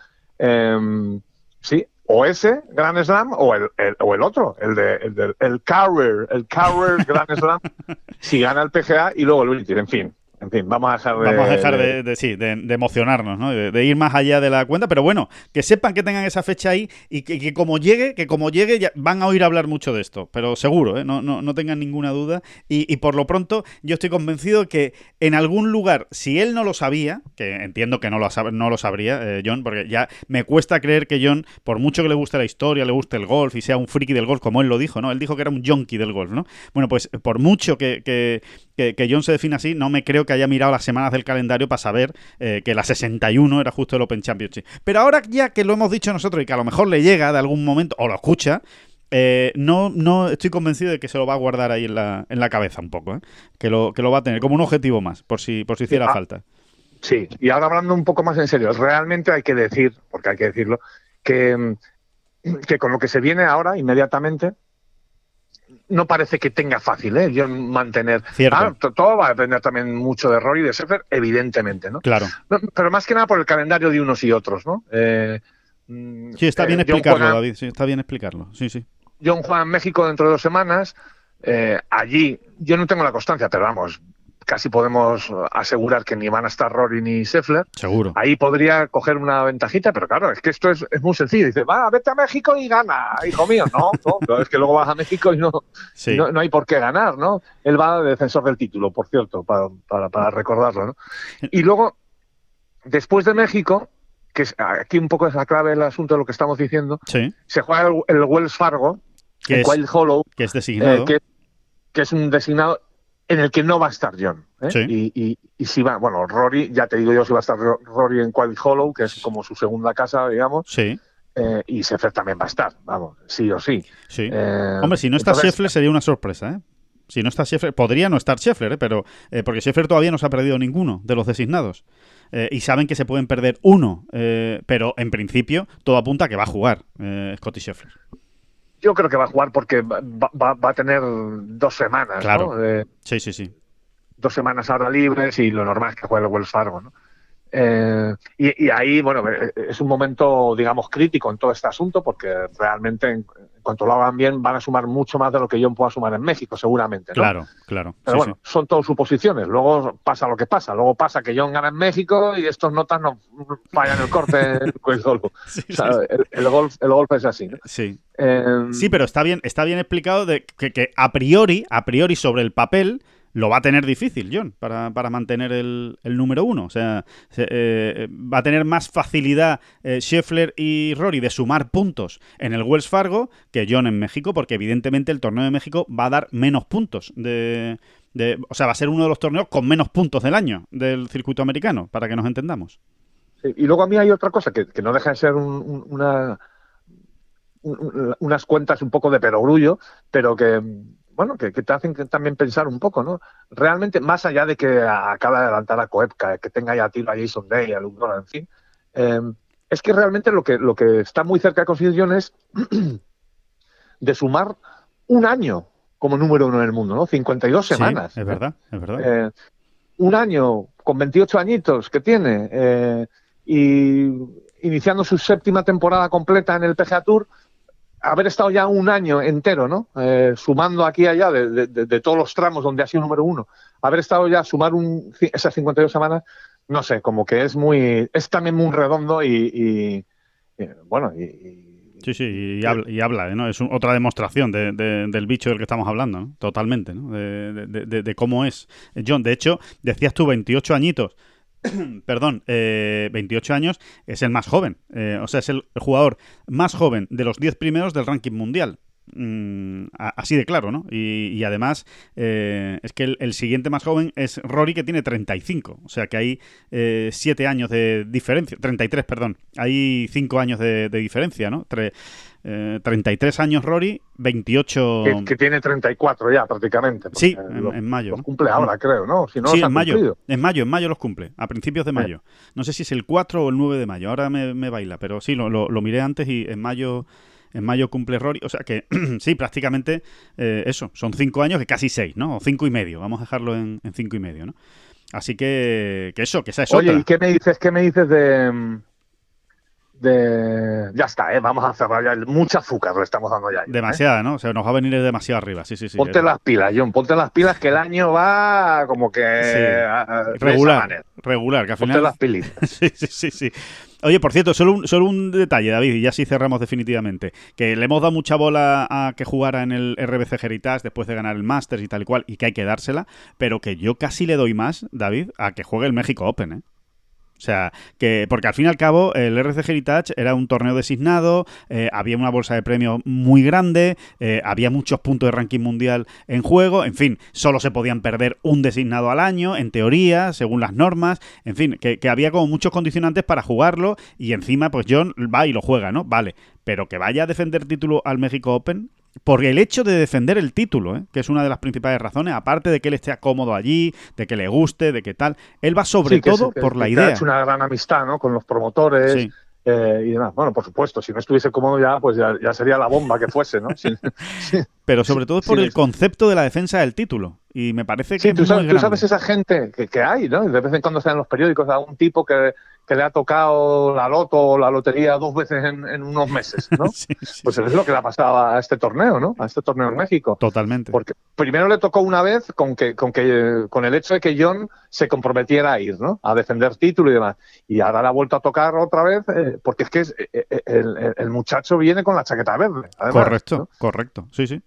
Em, sí, o ese Grand Slam o el, el- o el otro, el de el, el Carrier, el Carrier Grand Slam, si gana el PGA y luego el British. En fin, en fin, vamos a dejar de. Vamos a dejar de, de- sí, de, de emocionarnos, ¿no? De, de ir más allá de la cuenta, pero bueno, que sepan que tengan esa fecha ahí y que, que como llegue, que como llegue ya van a oír hablar mucho de esto, pero seguro, ¿eh? no, no, no tengan ninguna duda. Y, y por lo pronto yo estoy convencido que en algún lugar, si él no lo sabía, que entiendo que no lo, sab- no lo sabría, eh, John, porque ya me cuesta creer que John, por mucho que le guste la historia, le guste el golf y sea un friki del golf, como él lo dijo, ¿no? Él dijo que era un junkie del golf, ¿no? Bueno, pues por mucho que, que, que- que John se defina así, no me creo que que haya mirado las semanas del calendario para saber eh, que la 61 era justo el Open Championship. Pero ahora ya que lo hemos dicho nosotros y que a lo mejor le llega de algún momento, o lo escucha, eh, no, no estoy convencido de que se lo va a guardar ahí en la, en la cabeza un poco, ¿eh? que, lo, que lo va a tener como un objetivo más, por si, por si hiciera Ah. falta. Sí, y ahora hablando un poco más en serio, realmente hay que decir, porque hay que decirlo, que, que con lo que se viene ahora, inmediatamente, no parece que tenga fácil, ¿eh? Yo mantener. Cierto. Ah, to- todo va a depender también mucho de Rory y de Sheffer, evidentemente, ¿no? Claro. No, Pero más que nada por el calendario de unos y otros, ¿no? Eh, mm, Sí, está eh, bien explicarlo, David. Sí, está bien explicarlo. Sí, sí. John juega en México dentro de dos semanas. eh, allí, yo no tengo la constancia, pero vamos, casi podemos asegurar que ni van a estar Rory ni Scheffler. Seguro. Ahí podría coger una ventajita, pero claro, es que esto es, es muy sencillo. Dice, va, vete a México y gana, hijo mío. No, no, pero es que luego vas a México y no, Sí. no, no hay por qué ganar, ¿no? Él va de defensor del título, por cierto, para, para, para recordarlo, ¿no? Y luego, después de México, que es, aquí un poco es la clave del asunto de lo que estamos diciendo, Sí. se juega el, el Wells Fargo, es, Wild Hollow, que es eh, designado. que, que es un designado en el que no va a estar John. ¿eh? Sí. Y, y, y si va, bueno, Rory, ya te digo yo si va a estar Ro- Rory en Wild Hollow, que es como su segunda casa, digamos, Sí, eh, y Sefer también va a estar, vamos, sí o sí. sí. Eh, Hombre, si no está entonces, Scheffler sería una sorpresa, ¿eh? Si no está Scheffler, podría no estar Scheffler, ¿eh? pero eh, porque Scheffler todavía no se ha perdido ninguno de los designados. Eh, y saben que se pueden perder uno, pero en principio todo apunta a que va a jugar Scotty Scheffler. Yo creo que va a jugar porque va, va- va a tener dos semanas, Claro. ¿no? Eh, Sí, sí, sí. dos semanas ahora libres y lo normal es que juegue el Wells Fargo, ¿no? Eh, y, y ahí, bueno, eh, es un momento, digamos, crítico en todo este asunto porque realmente en, cuanto lo hagan bien van a sumar mucho más de lo que yo pueda sumar en México, seguramente, ¿no? Claro, claro. Pero sí, bueno, son todas suposiciones. Luego pasa lo que pasa. Luego pasa que John gana en México y estos notas no fallan el corte sí. O sea, sí, el, el golf, el golf es así. ¿no? sí. Eh, Sí, pero está bien, está bien explicado de que, que a priori, a priori sobre el papel, lo va a tener difícil, John, para, para mantener el, el número uno. O sea, se- eh, va a tener más facilidad eh, Scheffler y Rory de sumar puntos en el Wells Fargo que John en México, porque evidentemente el torneo de México va a dar menos puntos. De, de- o sea, va a ser uno de los torneos con menos puntos del año del circuito americano, para que nos entendamos. Y luego a mí hay otra cosa que, que no deja de ser un- un- una, un- unas cuentas un poco de perogrullo, pero que bueno que, que te hacen también pensar un poco, ¿no? Realmente, más allá de que acaba de adelantar a Koepka, que tenga ya a tiro a Jason Day, a Luke en fin, eh, es que realmente lo que, lo que está muy cerca de John es de sumar un año como número uno en el mundo, ¿no? 52 Sí, semanas. es verdad, es verdad. Eh, un año con 28 añitos que tiene eh, y iniciando su séptima temporada completa en el PGA Tour, haber estado ya un año entero, ¿no? Eh, sumando aquí y allá de, de- de- de todos los tramos donde ha sido número uno, haber estado ya sumar un, esas 52 semanas, no sé, como que es muy, es también muy redondo y, y- y, bueno, y, y- Sí, sí, y habla, y habla, ¿eh? ¿no? Es un- otra demostración de- de- del bicho del que estamos hablando, ¿no? Totalmente, ¿no? De, de- de- de cómo es John. De hecho, decías tú 28 añitos. Perdón, eh, 28 años es el más joven. eh, o sea, es el, jugador más joven de los 10 primeros del ranking mundial. Mm, así de claro, ¿no? Y, además, eh, es que el, siguiente más joven es Rory, que tiene 35. O sea que hay 7 años de diferencia. 33, perdón. Hay 5 años de, diferencia, ¿no? Eh, 33 años Rory, 28. que, que tiene 34 ya prácticamente. Sí, en, en mayo. los ¿no? cumple ahora, creo, ¿no? Si no sí, los en mayo, cumplido. en mayo, en mayo los cumple, a principios de mayo. No sé si es el 4 o el 9 de mayo, ahora me, me baila, pero sí, lo, lo- lo miré antes y en mayo en mayo cumple Rory, o sea que sí, prácticamente eh, eso, son 5 años que casi 6, ¿no? O 5 y medio, vamos a dejarlo en 5 y medio, ¿no? Así que, que eso, que esa es Oye, otra. ¿y qué me dices, qué me dices de, mm, de... Ya está, ¿eh? Vamos a cerrar ya. Mucha azúcar le estamos dando ya. ¿eh? Demasiada, ¿no? O sea, nos va a venir demasiado arriba, sí, sí, sí. Ponte las pilas, John, ponte las pilas que el año va como que... Sí. esa regular, regular, que al Ponte las pilitas. Sí, sí, sí, sí. Oye, por cierto, solo un, solo un detalle, David, y ya sí cerramos definitivamente. Que le hemos dado mucha bola a que jugara en el RBC Heritage después de ganar el Masters y tal y cual, y que hay que dársela, pero que yo casi le doy más, David, a que juegue el México Open, ¿eh? O sea, que porque al fin y al cabo el RC Heritage era un torneo designado, eh, había una bolsa de premios muy grande, eh, había muchos puntos de ranking mundial en juego, en fin, solo se podían perder un designado al año, en teoría, según las normas, en fin, que, que había como muchos condicionantes para jugarlo y encima pues John va y lo juega, ¿no? Vale, pero que vaya a defender título al México Open, por el hecho de defender el título, ¿eh? que es una de las principales razones, aparte de que él esté cómodo allí, de que le guste, de que tal, él va sobre Sí, que todo que- por la que idea. Ha hecho una gran amistad ¿no? con los promotores Sí. eh, y demás. Bueno, por supuesto, si no estuviese cómodo ya, pues ya, ya sería la bomba que fuese, ¿no? Sí, Pero sobre todo es sí, por el concepto de la defensa del título. Y me parece que Sí, es tú muy sabes, tú grande. sabes esa gente que, que hay, ¿no? De vez en cuando está en los periódicos a un tipo que, que le ha tocado la loto o la lotería dos veces en, en unos meses, ¿no? Sí, sí, Pues es lo que le ha pasado a este torneo, ¿no? A este torneo en México. Totalmente. Porque primero le tocó una vez con que, con que con el hecho de que John se comprometiera a ir, ¿no? A defender título y demás. Y ahora le ha vuelto a tocar otra vez, eh, porque es que es- eh, eh, el, el- el muchacho viene con la chaqueta verde. además, correcto, ¿no? correcto. Sí, sí.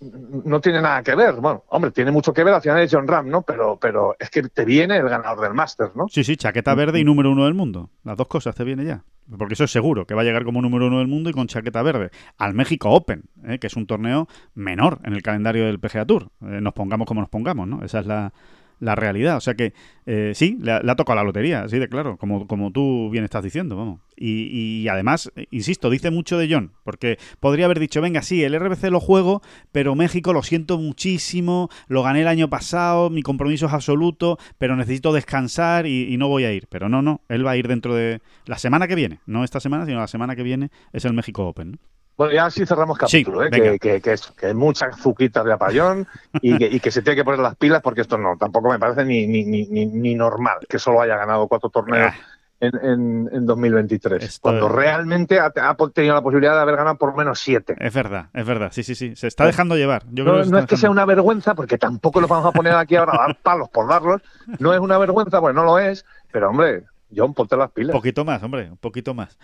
No tiene nada que ver. Bueno, hombre, tiene mucho que ver, al final es John Ram, ¿no? Pero, pero es que te viene el ganador del Masters, ¿no? Sí, sí, chaqueta verde y número uno del mundo. Las dos cosas te viene ya. Porque eso es seguro, que va a llegar como número uno del mundo y con chaqueta verde. Al México Open, ¿eh? que es un torneo menor en el calendario del PGA Tour. Eh, nos pongamos como nos pongamos, ¿no? Esa es la, la realidad. O sea que eh, sí, le le ha tocado la lotería, así de claro, como, como tú bien estás diciendo, vamos. Y, y además, insisto, dice mucho de John, porque podría haber dicho, venga, sí, el RBC lo juego, pero México lo siento muchísimo, lo gané el año pasado, mi compromiso es absoluto, pero necesito descansar y, y no voy a ir. Pero no, no, él va a ir dentro de la semana que viene, no esta semana, sino la semana que viene es el México Open. ¿no? Bueno, ya sí cerramos Sí, capítulo, ¿eh? que, que, que, es, que hay mucha azuquita de apayón y que, y que se tiene que poner las pilas porque esto no, tampoco me parece ni, ni, ni, ni, ni normal que solo haya ganado cuatro torneos Ah. en, en, en 2023, Esto cuando realmente ha, ha tenido la posibilidad de haber ganado por menos siete. Es verdad, es verdad, sí, sí, sí, se está dejando llevar. Yo creo No, que es que sea una vergüenza, porque tampoco nos vamos a poner aquí ahora a dar palos por darlos. No es una vergüenza, pues no lo es. Pero, hombre, John, ponte las Un pilas. poquito más, hombre, un poquito más.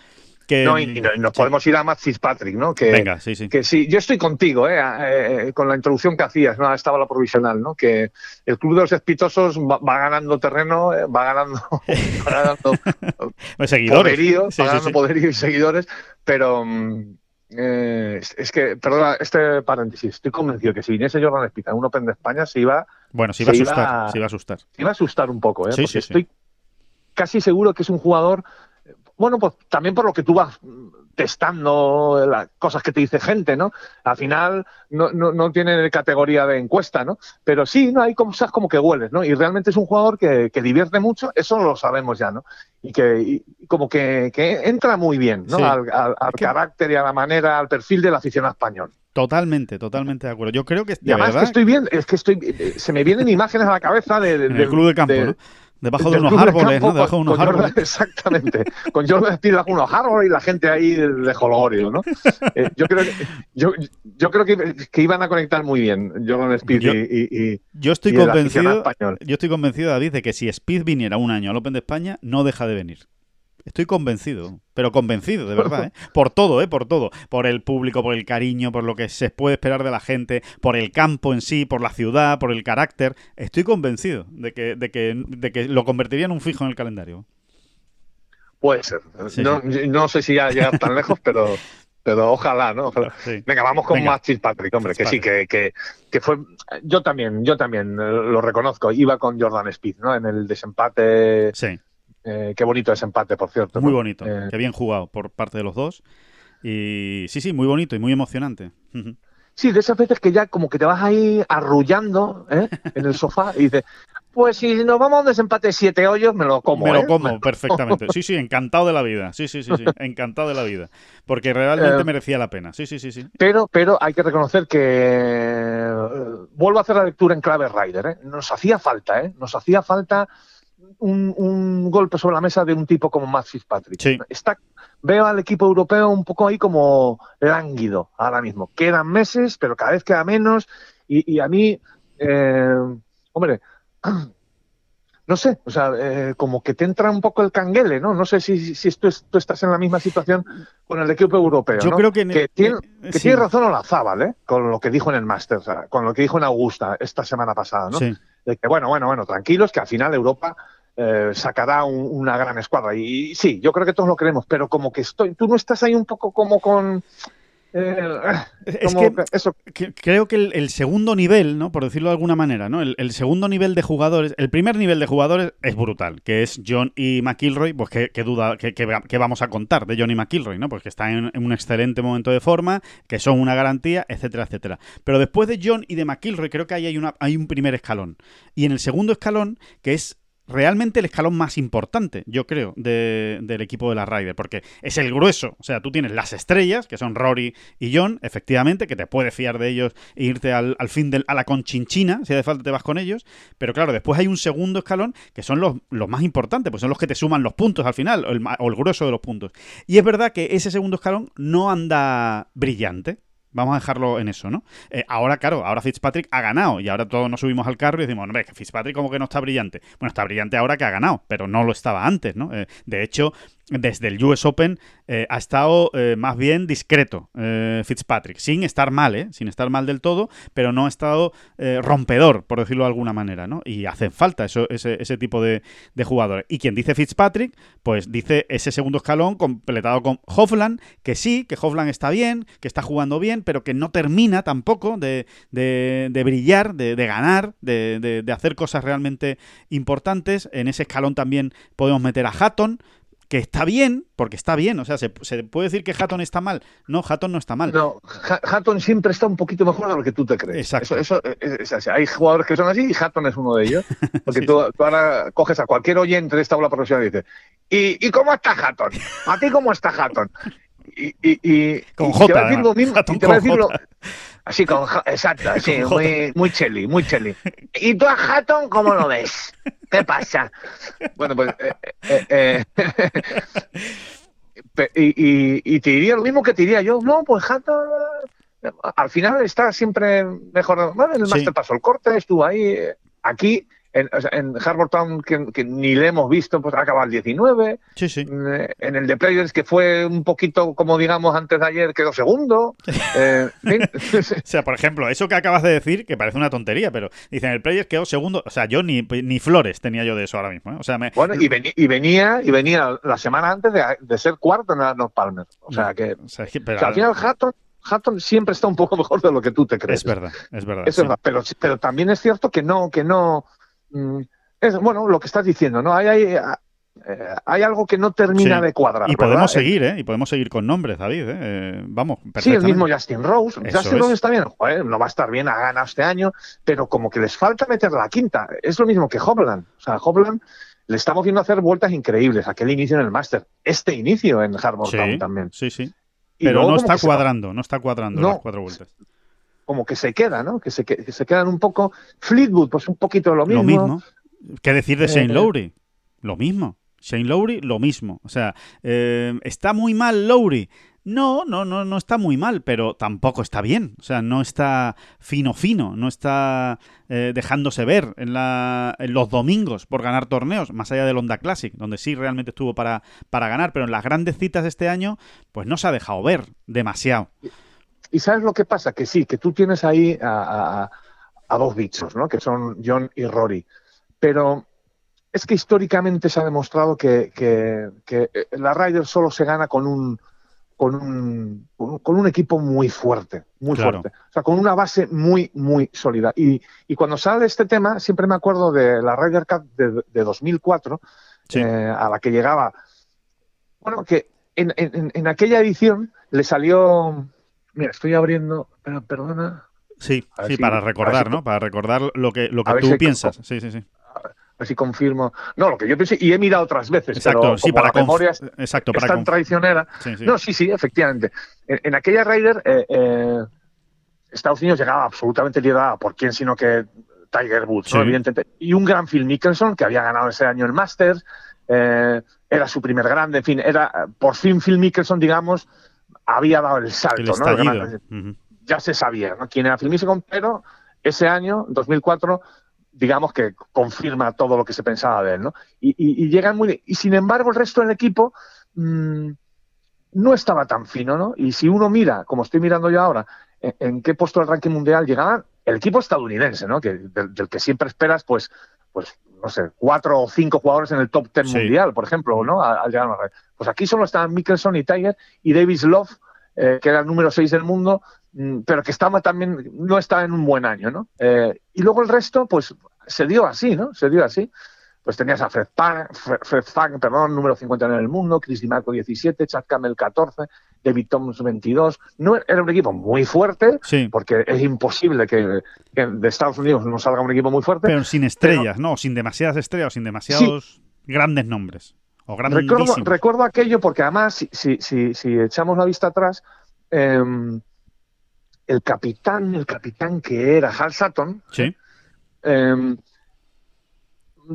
Que, No, y, y no- y nos podemos ir a Matt Fitzpatrick, ¿no? Que, Venga, sí, sí. que sí, yo estoy contigo, ¿eh? Eh, con la introducción que hacías, ¿no? Estaba la provisional, ¿no? Que el Club de los Espitosos va, va ganando terreno, eh, va ganando, va ganando seguidores. poderío, Sí, va sí, ganando poderío y seguidores, pero mm, eh, es, que, perdona, este paréntesis, estoy convencido que si viniese Jordan Spieth a un Open de España se iba, Bueno, se iba a asustar, iba- se iba a asustar. se iba a asustar un poco, ¿eh? Sí, Porque sí, sí. estoy casi seguro que es un jugador, bueno, pues también por lo que tú vas testando, las cosas que te dice gente, ¿no? Al final no, no, no tiene categoría de encuesta, ¿no? Pero sí, ¿no? Hay cosas como que hueles, ¿no? Y realmente es un jugador que, que divierte mucho, eso lo sabemos ya, ¿no? Y que y como que, que entra muy bien, ¿no? Sí. Al, al- carácter y a la manera, al perfil del aficionado español. Totalmente, totalmente de acuerdo. Yo creo que, Y de además verdad, que estoy viendo, es que estoy, eh, se me vienen imágenes a la cabeza de, de- en el club de campo, de- ¿no? Debajo de unos árboles, campo ¿no? Debajo de unos Jordan- árboles. exactamente. Con Jordan Speed bajo unos árboles y la gente ahí de, jolgorio, ¿no? Eh, yo creo, que, yo, yo creo que, que iban a conectar muy bien Jordan Speed Yo- y, y- Yo estoy y convencido, yo estoy convencido, David, de que si Speed viniera un año al Open de España, no deja de venir. Estoy convencido, pero convencido, de verdad, ¿eh? Por todo, ¿eh? Por todo. Por el público, por el cariño, por lo que se puede esperar de la gente, por el campo en sí, por la ciudad, por el carácter. Estoy convencido de que, de que, de que lo convertiría en un fijo en el calendario. Puede ser. Sí, no, no sé si ya llegar tan lejos, pero, pero ojalá, ¿no? Ojalá. Sí. Venga, vamos con Venga. Matt Fitzpatrick, hombre, que sí, que, que, que fue. Yo también, yo también eh, lo reconozco. Iba con Jordan Speed, ¿no? En el desempate. Sí, eh, qué bonito desempate, por cierto. muy ¿no? bonito. Eh, Qué bien jugado por parte de los dos. Y sí, sí, muy bonito y muy emocionante. Sí, de esas veces que ya como que te vas ahí arrullando ¿eh? en el sofá y dices, pues si nos vamos a un desempate de siete hoyos, me lo como. Me lo ¿eh? como perfectamente. Sí, sí, encantado de la vida. Sí, sí, sí, sí, encantado de la vida. Porque realmente Eh, merecía la pena. Sí, sí, sí, sí. Pero, pero hay que reconocer que vuelvo a hacer la lectura en clave Rider. ¿eh? Nos hacía falta, ¿eh? Nos hacía falta un, un golpe sobre la mesa de un tipo como Matt Fitzpatrick. Sí. Está, veo al equipo europeo un poco ahí como lánguido ahora mismo. Quedan meses, pero cada vez queda menos. Y, y a mí, eh, hombre, no sé, o sea, eh, como que te entra un poco el canguele, ¿no? No sé si, si es- tú estás en la misma situación con el equipo europeo. Yo ¿no? creo que que tiene, eh, que sí. tiene razón Olazábal, ¿eh? Con lo que dijo en el Masters, o sea, con lo que dijo en Augusta esta semana pasada, ¿no? Sí. De que, bueno, bueno, bueno, tranquilos, que al final Europa eh, sacará una gran escuadra. Y, sí, yo creo que todos lo queremos, pero como que estoy, tú no estás ahí un poco como con... Eh, es que, eso... creo que el, segundo nivel, ¿no? Por decirlo de alguna manera, ¿no? El, segundo nivel de jugadores, el primer nivel de jugadores es brutal, que es John y McIlroy, pues qué, duda, que, vamos a contar de John y McIlroy, ¿no? Pues que están en, en, un excelente momento de forma, que son una garantía, etcétera, etcétera. Pero después de John y de McIlroy, creo que ahí hay, una, hay un primer escalón. Y en el segundo escalón, que es realmente el escalón más importante, yo creo, del equipo de la Ryder, porque es el grueso. O sea, tú tienes las estrellas, que son Rory y John, efectivamente, que te puedes fiar de ellos e irte al, fin de a la conchinchina, si hace falta te vas con ellos. Pero claro, después hay un segundo escalón que son los, más importantes, pues son los que te suman los puntos al final, o el grueso de los puntos. Y es verdad que ese segundo escalón no anda brillante. Vamos a dejarlo en eso, ¿no? Eh, ahora, claro, ahora Fitzpatrick ha ganado y ahora todos nos subimos al carro y decimos, hombre, que Fitzpatrick como que no está brillante. Bueno, está brillante ahora que ha ganado, pero no lo estaba antes, ¿no? Eh, de hecho, desde el US Open eh, ha estado eh, más bien discreto eh, Fitzpatrick, sin estar mal, sin estar mal del todo, pero no ha estado rompedor, por decirlo de alguna manera, ¿no? Y hacen falta ese, tipo de, jugadores. Y quien dice Fitzpatrick, pues dice ese segundo escalón completado con Hovland, que sí, que Hovland está bien, que está jugando bien, pero que no termina tampoco de, de, brillar, de, ganar, de, hacer cosas realmente importantes. En ese escalón también podemos meter a Hatton, que está bien, porque está bien, o sea, ¿se, puede decir que Hatton está mal? No, Hatton no está mal. No, Hatton siempre está un poquito mejor de lo que tú te crees. Exacto. Eso, hay jugadores que son así y Hatton es uno de ellos. Porque tú, ahora coges a cualquier oyente de esta aula profesional y dices, ¿y, cómo está Hatton? ¿A ti cómo está Hatton? Y, y, con J, te va a decir lo mismo, te va a decir Así con exacto, así, muy, muy cheli, muy cheli. ¿Y tú a Hatton cómo lo ves? ¿Qué pasa? Bueno, pues eh, eh, eh, y, y, te diría lo mismo que te diría yo. No, pues Hatton al final está siempre mejor. Bueno, el Master pasó el corte, estuvo ahí. Aquí en, en Harbour Town, que, ni le hemos visto, pues acaba el 19. Sí, sí. Mm, en el de Players, que fue un poquito, como digamos, antes de ayer, quedó segundo. Eh, o sea, por ejemplo, eso que acabas de decir, que parece una tontería, pero dicen el Players quedó segundo. O sea, yo ni, ni flores tenía yo de eso ahora mismo. ¿eh? O sea, me... Bueno, y, y, venía y venía la semana antes de, ser cuarto en Arnold Palmer. O sea, que, o sea, al final Hatton Hatton siempre está un poco mejor de lo que tú te crees. Es verdad, es verdad. Es verdad, pero, pero también es cierto que no, que no, es, bueno, lo que estás diciendo, ¿no? Hay, hay, eh, hay algo que no termina de cuadrar. Y podemos seguir, ¿eh? Y podemos seguir con nombres, David. ¿eh? vamos, Sí, el mismo Justin Rose. Justin Rose está bien, no va a estar bien, ha ganado este año, pero como que les falta meter la quinta. Es lo mismo que Hobland. O sea, Hobland le estamos viendo hacer vueltas increíbles. Aquel inicio en el Master. Este inicio en Harbour Town también. Sí, sí. Pero no está cuadrando, no está cuadrando las cuatro vueltas como que se queda, ¿no? Que se, que, se quedan un poco. Fleetwood, pues un poquito lo mismo. Lo mismo. ¿Qué decir de Shane eh, Lowry? Lo mismo. Shane Lowry, lo mismo. O sea, eh, ¿está muy mal Lowry? No, no, no, no está muy mal, pero tampoco está bien. O sea, no está fino, fino, no está eh, dejándose ver en, la, en, los domingos por ganar torneos, más allá del Honda Classic, donde sí realmente estuvo para, para ganar, pero en las grandes citas de este año, pues no se ha dejado ver demasiado. Y sabes lo que pasa, que sí, que tú tienes ahí a, dos bichos, ¿no? Que son John y Rory. Pero es que históricamente se ha demostrado que, la Ryder solo se gana con un, con un, con un equipo muy fuerte, muy fuerte. O sea, con una base muy, muy sólida. Y, cuando sale este tema, siempre me acuerdo de la Ryder Cup de, 2004, eh, a la que llegaba. Bueno, que en, en, aquella edición le salió Mira, estoy abriendo, perdona. Sí, sí, para recordar, ¿no? Para recordar lo que, lo que tú piensas. Sí, sí, sí. A ver si confirmo. No, lo que yo pensé, y he mirado otras veces, Exacto, pero sí, para la memoria es, Exacto, para tan traicionera. No, sí, sí, efectivamente. En, aquella Raider, eh, eh, Estados Unidos llegaba absolutamente liderada por quién sino que Tiger Woods, evidentemente. Y un gran Phil Mickelson, que había ganado ese año el Masters, eh, era su primer grande, en fin, era por fin Phil Mickelson, digamos, había dado el salto, ¿no? Ya se sabía ¿no? quién era Phil pero ese año, 2004, digamos que confirma todo lo que se pensaba de él, ¿no? Y, llegan muy Y sin embargo, el resto del equipo mm, no estaba tan fino, ¿no? Y si uno mira, como estoy mirando yo ahora, en, qué puesto del ranking mundial llegaban, el equipo estadounidense, ¿no? Que, del, que siempre esperas, pues, pues no sé, cuatro o cinco jugadores en el top ten Sí. mundial, por ejemplo, ¿no? Al, llegar a la red. Pues aquí solo estaban Mickelson y Tiger y Davis Love, eh, que era el número 6 del mundo, mm, pero que estaba también, no estaba en un buen año, ¿no? Eh, y luego el resto, pues se dio así, ¿no? Se dio así. Pues tenías a Fred Fang, Fred, Fang, perdón, número 59 en el mundo, Chris DiMarco 17, Chad Campbell 14, David Thomas 22. No, era un equipo muy fuerte, Sí. porque es imposible que, que de Estados Unidos no salga un equipo muy fuerte. Pero sin estrellas, ¿no? Sin demasiadas estrellas, o sin demasiados grandes nombres. O. Recuerdo, recuerdo aquello porque además, si, si, si, si echamos la vista atrás, em, el capitán, el capitán que era Hal Sutton, Sí. em,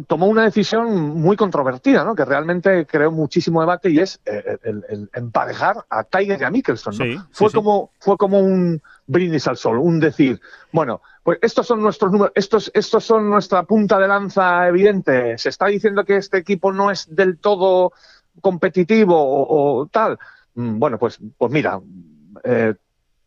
tomó una decisión muy controvertida, ¿no? que realmente creó muchísimo debate y es eh, el, el emparejar a Tiger y a Mickelson. ¿no? Sí, fue, sí. Como, fue como un brindis al sol, un decir, bueno, pues estos son nuestros números, estos, estos son nuestra punta de lanza evidente. Se está diciendo que este equipo no es del todo competitivo o, o tal. Mm, Bueno, pues, pues mira, eh,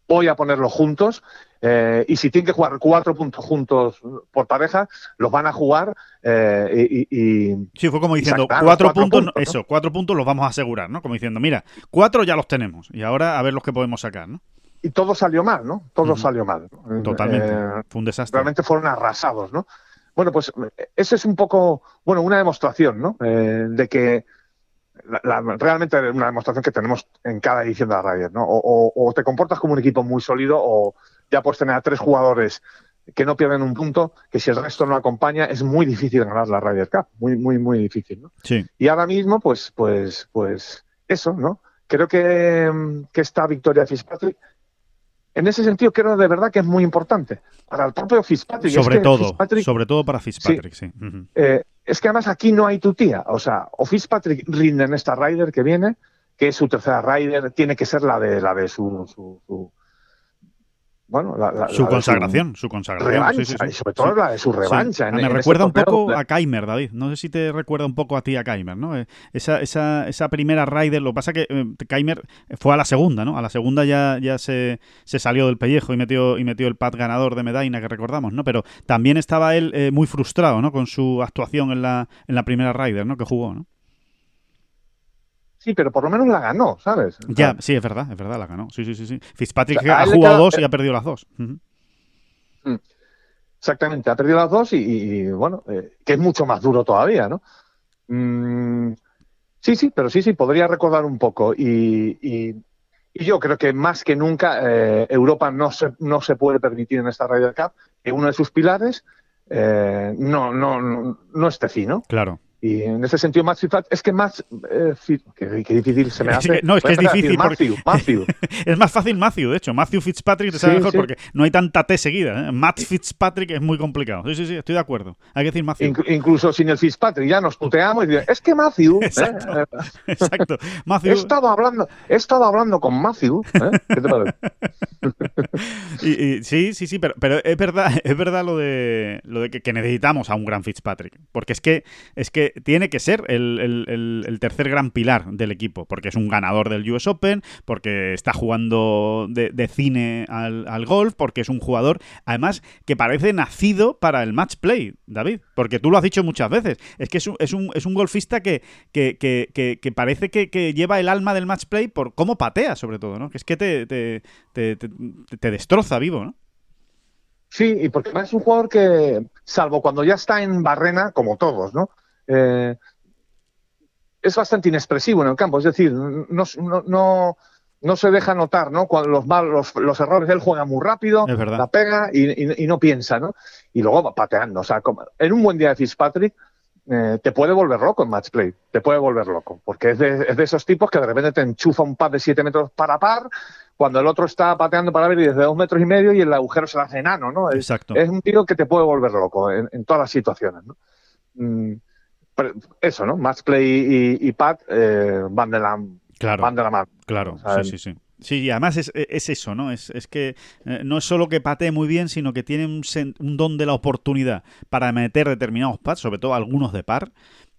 voy a ponerlos juntos. Eh, y si tienen que jugar cuatro puntos juntos por pareja, los van a jugar eh, y, Sí, fue como diciendo, cuatro, cuatro puntos, puntos, ¿no? eso, cuatro puntos los vamos a asegurar, ¿no? Como diciendo, mira, cuatro ya los tenemos y ahora a ver los que podemos sacar, ¿no? y todo salió mal, ¿no? Todo salió mal. Totalmente. Eh, Fue un desastre. realmente fueron arrasados, ¿no? Bueno, pues ese es un poco, bueno, una demostración, ¿no? De que la- la- realmente una demostración que tenemos en cada edición de la Ryder, ¿no? O, o- o te comportas como un equipo muy sólido o ya puedes tener a tres jugadores que no pierden un punto, que si el resto no acompaña es muy difícil ganar la Ryder Cup, muy, muy, muy difícil, ¿no? Sí. Y ahora mismo, pues, pues, pues, eso, ¿no? Creo que, que esta victoria de Fitzpatrick, en ese sentido, creo de verdad que es muy importante. Para el propio Fitzpatrick. es Sobre que todo, Fitzpatrick, sobre todo para Fitzpatrick, sí. Eh, es que además aquí no hay tu tía. O sea, o Fitzpatrick rinde en esta Ryder que viene, que es su tercera Ryder, tiene que ser la de la de su, su, su- bueno, la, la- Su la consagración, su consagración. revancha, sí, sí, sí. y sobre todo la de su revancha. en- me en recuerda un poco a Keimer, David. No sé si te recuerda un poco a ti a Keimer, ¿no? Eh, Esa, esa, esa primera Ryder, lo que pasa que eh, Keimer fue a la segunda, ¿no? A la segunda ya, ya se, se salió del pellejo y metió, y metió el pat ganador de Medaina que recordamos, ¿no? Pero también estaba él eh, muy frustrado, ¿no? Con su actuación en la, en la primera Ryder, ¿no? Que jugó, ¿no? Sí, pero por lo menos la ganó, ¿sabes? Ya, sí, es verdad, es verdad, la ganó. Sí, sí, sí. sí. Fitzpatrick O sea, a ha jugado dos y ha perdido las dos. Ujú. Exactamente, ha perdido las dos y, bueno, eh, que es mucho más duro todavía, ¿no? Mm, sí, sí, pero sí, sí, podría recordar un poco. Y, y- y yo creo que más que nunca eh, Europa no se, no se puede permitir en esta Ryder Cup que uno de sus pilares eh, no, no, no, no esté fino. Claro. Y en ese sentido, Matt Fitzpatrick, es que más... Eh, qué, qué difícil se me hace. no, es que es difícil porque- Matthew, Matthew. Es más fácil Matthew, de hecho. Matthew Fitzpatrick te sabe Sí, mejor sí. porque no hay tanta T seguida. ¿eh? Matt Fitzpatrick es muy complicado. Sí, sí, sí, estoy de acuerdo. Hay que decir Matthew. Inc- incluso sin el Fitzpatrick ya nos puteamos y decimos, es que Matthew... ¿eh? Exacto. Eh, Exacto. He Matthew. estado hablando, he estado hablando con Matthew. ¿eh? ¿Qué te parece? Y, y- sí, sí, sí, pero, pero es verdad, es verdad lo de lo de que, que necesitamos a un gran Fitzpatrick. Porque es que, es que tiene que ser el, el- el- tercer gran pilar del equipo. Porque es un ganador del US Open, porque está jugando de, de cine al, al golf, porque es un jugador, además, que parece nacido para el match play, David. Porque tú lo has dicho muchas veces. Es que es un, es un, es un golfista que, que, que, parece que, lleva el alma del match play por cómo patea, sobre todo, ¿no? Que es que te, te, te, te- destroza vivo, ¿no? Sí, y porque es un jugador que, salvo cuando ya está en barrena, como todos, ¿no? Eh, es bastante inexpresivo en el campo, es decir, no, no, no, no se deja notar, ¿no? Cuando los, mal- los, los errores, él juega muy rápido, la pega y, y- y no piensa, ¿no? Y luego va pateando, o sea, como- en un buen día de Fitzpatrick eh, te puede volver loco en match play, te puede volver loco, porque es de, es de esos tipos que de repente te enchufa un pad de 7 metros para par, cuando el otro está pateando para ver y desde dos metros y medio y el agujero se le hace enano, ¿no? Es, Exacto. es un tío que te puede volver loco en, en todas las situaciones, ¿no? Mm, eso, ¿no? Match play y, y pad eh, van, de la, Claro, van de la mano. claro. Sí, sí, sí. Sí, y además es, es eso, ¿no? Es, es que eh, no es solo que patee muy bien, sino que tiene un, sen- un don de la oportunidad para meter determinados pads, sobre todo algunos de par,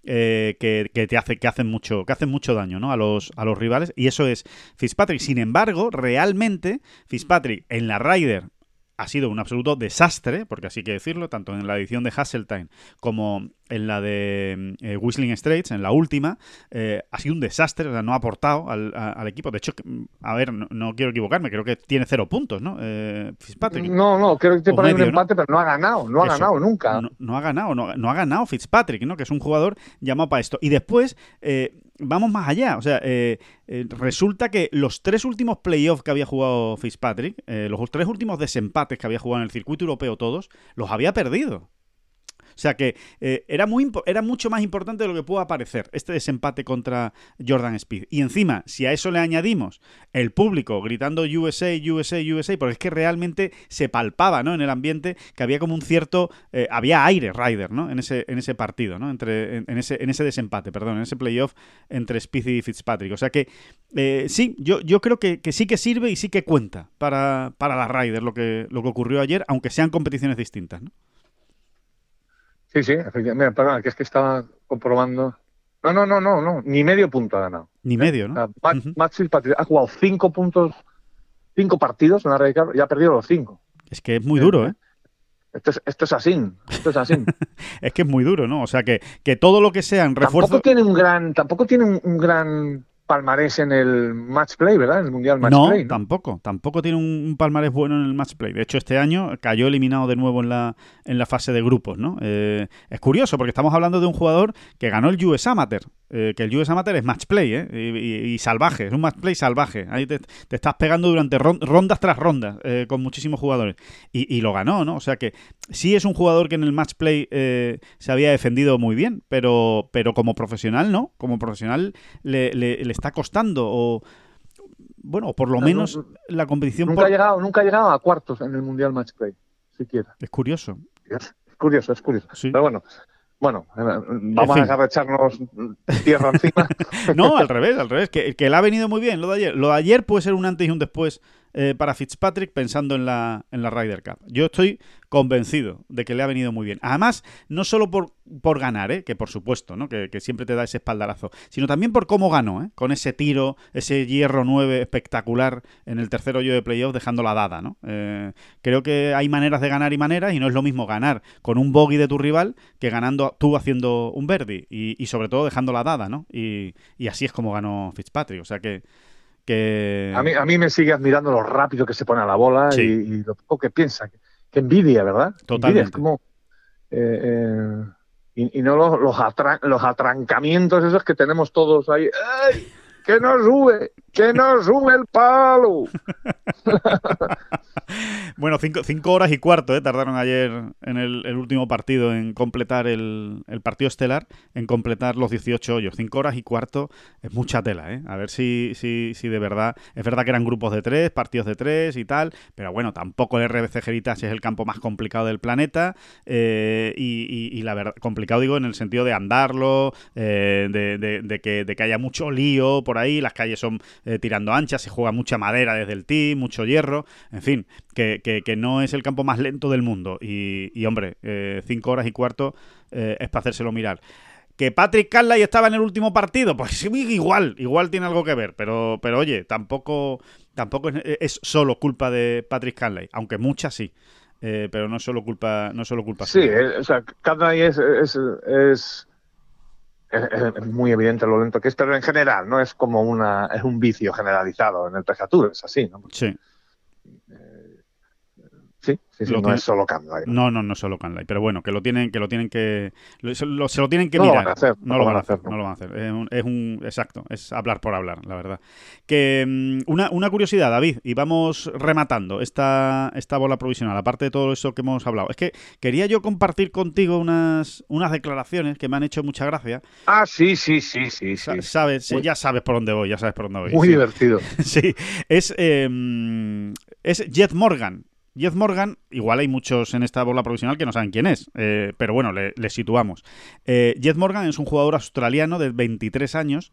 eh, que, que te hace, que hacen mucho, que hacen mucho daño, ¿no? A los, a los rivales. Y eso es Fitzpatrick. Sin embargo, realmente, Fitzpatrick en la Ryder ha sido un absoluto desastre, porque así que decirlo, tanto en la edición de Hasseltine como en la de eh, Whistling Straits, en la última, eh, ha sido un desastre, o sea, no ha aportado al, equipo. De hecho, a ver, no, quiero equivocarme, creo que tiene cero puntos, ¿no? Eh, Fitzpatrick. No, no, creo que tiene un empate, pero no ha ganado, no ha ganado nunca. No, ha ganado, no, no, ha ganado Fitzpatrick, ¿no? Que es un jugador llamado para esto. Y después, vamos más allá. O sea, eh, eh, resulta que los tres últimos playoffs que había jugado Fitzpatrick, eh, los tres últimos desempates que había jugado en el circuito europeo todos, los había perdido. Sea que eh, era, muy, era mucho más importante de lo que pueda parecer este desempate contra Jordan Speed. Y encima, si a eso le añadimos el público gritando USA, USA, USA, porque es que realmente se palpaba ¿no? en el ambiente que había como un cierto. Eh, había aire Ryder ¿no? en, ese, en ese partido, ¿no? Entre, en, ese, en ese desempate, perdón, en ese playoff entre Speed y Fitzpatrick. O sea que eh, sí, yo, yo creo que, sí que sirve y sí que cuenta para, para la Ryder lo que, lo que ocurrió ayer, aunque sean competiciones distintas. ¿no? Sí, sí, efectivamente. Mira, perdona, que es que estaba comprobando. No, no, no, no, no. Ni medio punto ha ganado. Ni medio, ¿no? Max ha jugado cinco puntos, cinco partidos en la Red y ha perdido los cinco. Es que es muy duro, ¿eh? Esto es, esto es así, esto es así. es que es muy duro, ¿no? O sea, que, que todo lo que sean refuerzos... Tampoco tiene un gran, tampoco tiene un gran palmarés en el match play, ¿verdad? En el Mundial Match Play. No, tampoco. Tampoco tiene un, palmarés bueno en el match play. De hecho, este año cayó eliminado de nuevo en la, en la fase de grupos, ¿no? Eh, es curioso porque estamos hablando de un jugador que ganó el US Amateur. Eh, que el US Amateur es match play, ¿eh? Y, salvaje, es un match play salvaje. Ahí te, estás pegando durante rondas tras rondas eh, con muchísimos jugadores. Y, lo ganó, ¿no? O sea que sí es un jugador que en el match play se había defendido muy bien, pero, pero como profesional, ¿no? Como profesional le, le, está costando o bueno, por lo menos la competición. Nunca, ha llegado, nunca ha llegado a cuartos en el Mundial Match Play, siquiera. Es curioso. Es curioso, es curioso. Pero bueno, bueno, eh, vamos a echarnos tierra encima. no, al revés, al revés. Que, que le ha venido muy bien lo de ayer. Lo de ayer puede ser un antes y un después eh, para Fitzpatrick pensando en la, en la Ryder Cup. Yo estoy convencido de que le ha venido muy bien. Además, no solo por, por ganar, ¿eh? que por supuesto, ¿no? Que, siempre te da ese espaldarazo, sino también por cómo ganó, ¿eh? con ese tiro, ese hierro 9 espectacular en el tercer hoyo de playoff dejando la dada. ¿no? Eh, creo que hay maneras de ganar y maneras y no es lo mismo ganar con un bogey de tu rival que ganando tú haciendo un birdie y, sobre todo dejando la dada. ¿no? Y así es como ganó Fitzpatrick. O sea que que... A mí, a mí me sigue admirando lo rápido que se pone a la bola y, lo poco que piensa. Que, envidia, ¿verdad? Totalmente. es como... Eh, eh, y, no los, los, los, atrancamientos esos que tenemos todos ahí. ¡Ay! ¡Que no sube! ¡Que no sube el palo! bueno, cinco, horas y cuarto ¿eh? tardaron ayer en el, último partido en completar el, partido estelar, en completar los 18 hoyos. Cinco horas y cuarto es mucha tela, ¿eh? A ver si, si, si de verdad... Es verdad que eran grupos de tres, partidos de tres y tal, pero bueno, tampoco el RBC Heritage es el campo más complicado del planeta eh, y, la verdad, complicado digo en el sentido de andarlo, eh, de, que, de que haya mucho lío por ahí, las calles son eh, tirando anchas, se juega mucha madera desde el tee, mucho hierro, en fin, que, que, no es el campo más lento del mundo. Y, hombre, eh, cinco horas y cuarto eh, es para hacérselo mirar. ¿Que Patrick Carlay estaba en el último partido? Pues igual, igual tiene algo que ver, pero, pero oye, tampoco, tampoco es, solo culpa de Patrick Carlay, aunque muchas sí. pero no solo culpa, no solo culpa. Sí, o sea, Carlay es, es, es es, muy evidente lo lento que es, pero en general no es como una, es un vicio generalizado en el PGA es así, ¿no? Sí. Sí, sí, sí no es solo Canlay. No, no, no es solo Canlay. Pero bueno, que lo tienen que, lo tienen que se lo, tienen que mirar. Lo van a hacer, no, lo van a hacer. No lo van a hacer. Es un, exacto, es hablar por hablar, la verdad. Que mm, una, una curiosidad, David, y vamos rematando esta, esta bola provisional, aparte de todo eso que hemos hablado. Es que quería yo compartir contigo unas, unas declaraciones que me han hecho mucha gracia. Ah, sí, sí, sí, sí. sí. Sabes, ya sabes por dónde voy, ya sabes por dónde voy. Muy divertido. sí, es, eh, es Jet Morgan Jeff Morgan, igual hay muchos en esta bola provisional que no saben quién es, eh, pero bueno, le, situamos. Eh, Jeff Morgan es un jugador australiano de 23 años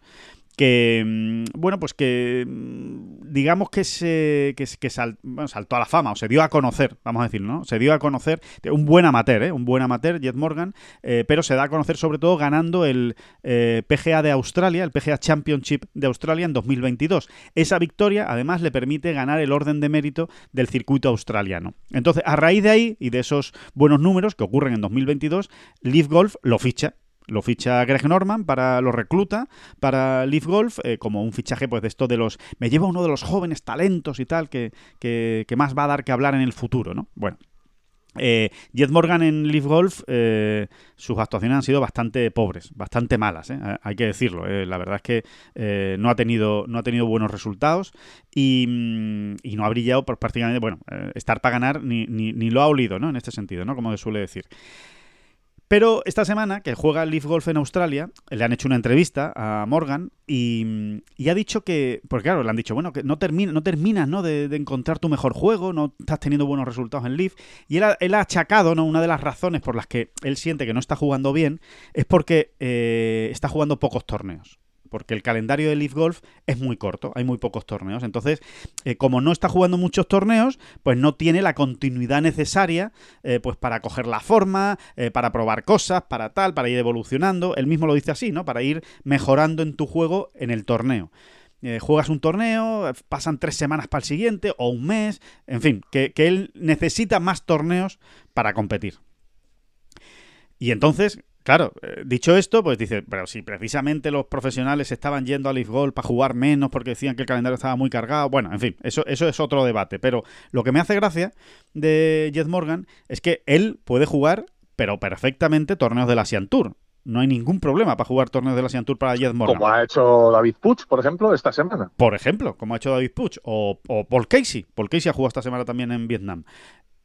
que, mm, bueno, pues que mm, digamos que se que, que saltó a la fama o se dio a conocer, vamos a decir, ¿no? Se dio a conocer un buen amateur, ¿eh? Un buen amateur, Jet Morgan, eh, pero se da a conocer sobre todo ganando el eh, PGA de Australia, el PGA Championship de Australia en 2022. Esa victoria además le permite ganar el orden de mérito del circuito australiano. Entonces, a raíz de ahí y de esos buenos números que ocurren en 2022, Leaf Golf lo ficha lo ficha Greg Norman para lo recluta para Leaf Golf eh, como un fichaje pues de esto de los me lleva uno de los jóvenes talentos y tal que, que, más va a dar que hablar en el futuro no bueno eh, Jet Morgan en Leaf Golf, eh, sus actuaciones han sido bastante pobres, bastante malas, hay que decirlo. la verdad es que no, ha tenido, no ha tenido buenos resultados y, mm, y no ha brillado por prácticamente, bueno, estar para ganar ni, ni, ni, lo ha olido, ¿no? En este sentido, ¿no? Como se suele decir. Pero esta semana, que juega Leaf Golf en Australia, le han hecho una entrevista a Morgan y, ha dicho que, porque claro, le han dicho, bueno, que no, termina, no terminas ¿no? De, encontrar tu mejor juego, no estás teniendo buenos resultados en Leaf. Y él ha, él ha, achacado, ¿no? Una de las razones por las que él siente que no está jugando bien es porque eh, está jugando pocos torneos porque el calendario de Leaf Golf es muy corto, hay muy pocos torneos. Entonces, eh, como no está jugando muchos torneos, pues no tiene la continuidad necesaria eh, pues para coger la forma, eh, para probar cosas, para tal, para ir evolucionando. Él mismo lo dice así, ¿no? Para ir mejorando en tu juego en el torneo. juegas un torneo, pasan tres semanas para el siguiente o un mes, en fin, que, que él necesita más torneos para competir. Y entonces, Claro, eh, dicho esto, pues dice, pero si precisamente los profesionales estaban yendo a Leaf Golf para jugar menos porque decían que el calendario estaba muy cargado, bueno, en fin, eso, eso es otro debate. Pero lo que me hace gracia de Jet Morgan es que él puede jugar, pero perfectamente, torneos del Asian Tour. No hay ningún problema para jugar torneos del Asian Tour para Jet Morgan. Como ha hecho David Puch, por ejemplo, esta semana. Por ejemplo, como ha hecho David Puch. O, Paul Casey. Paul Casey ha jugado esta semana también en Vietnam.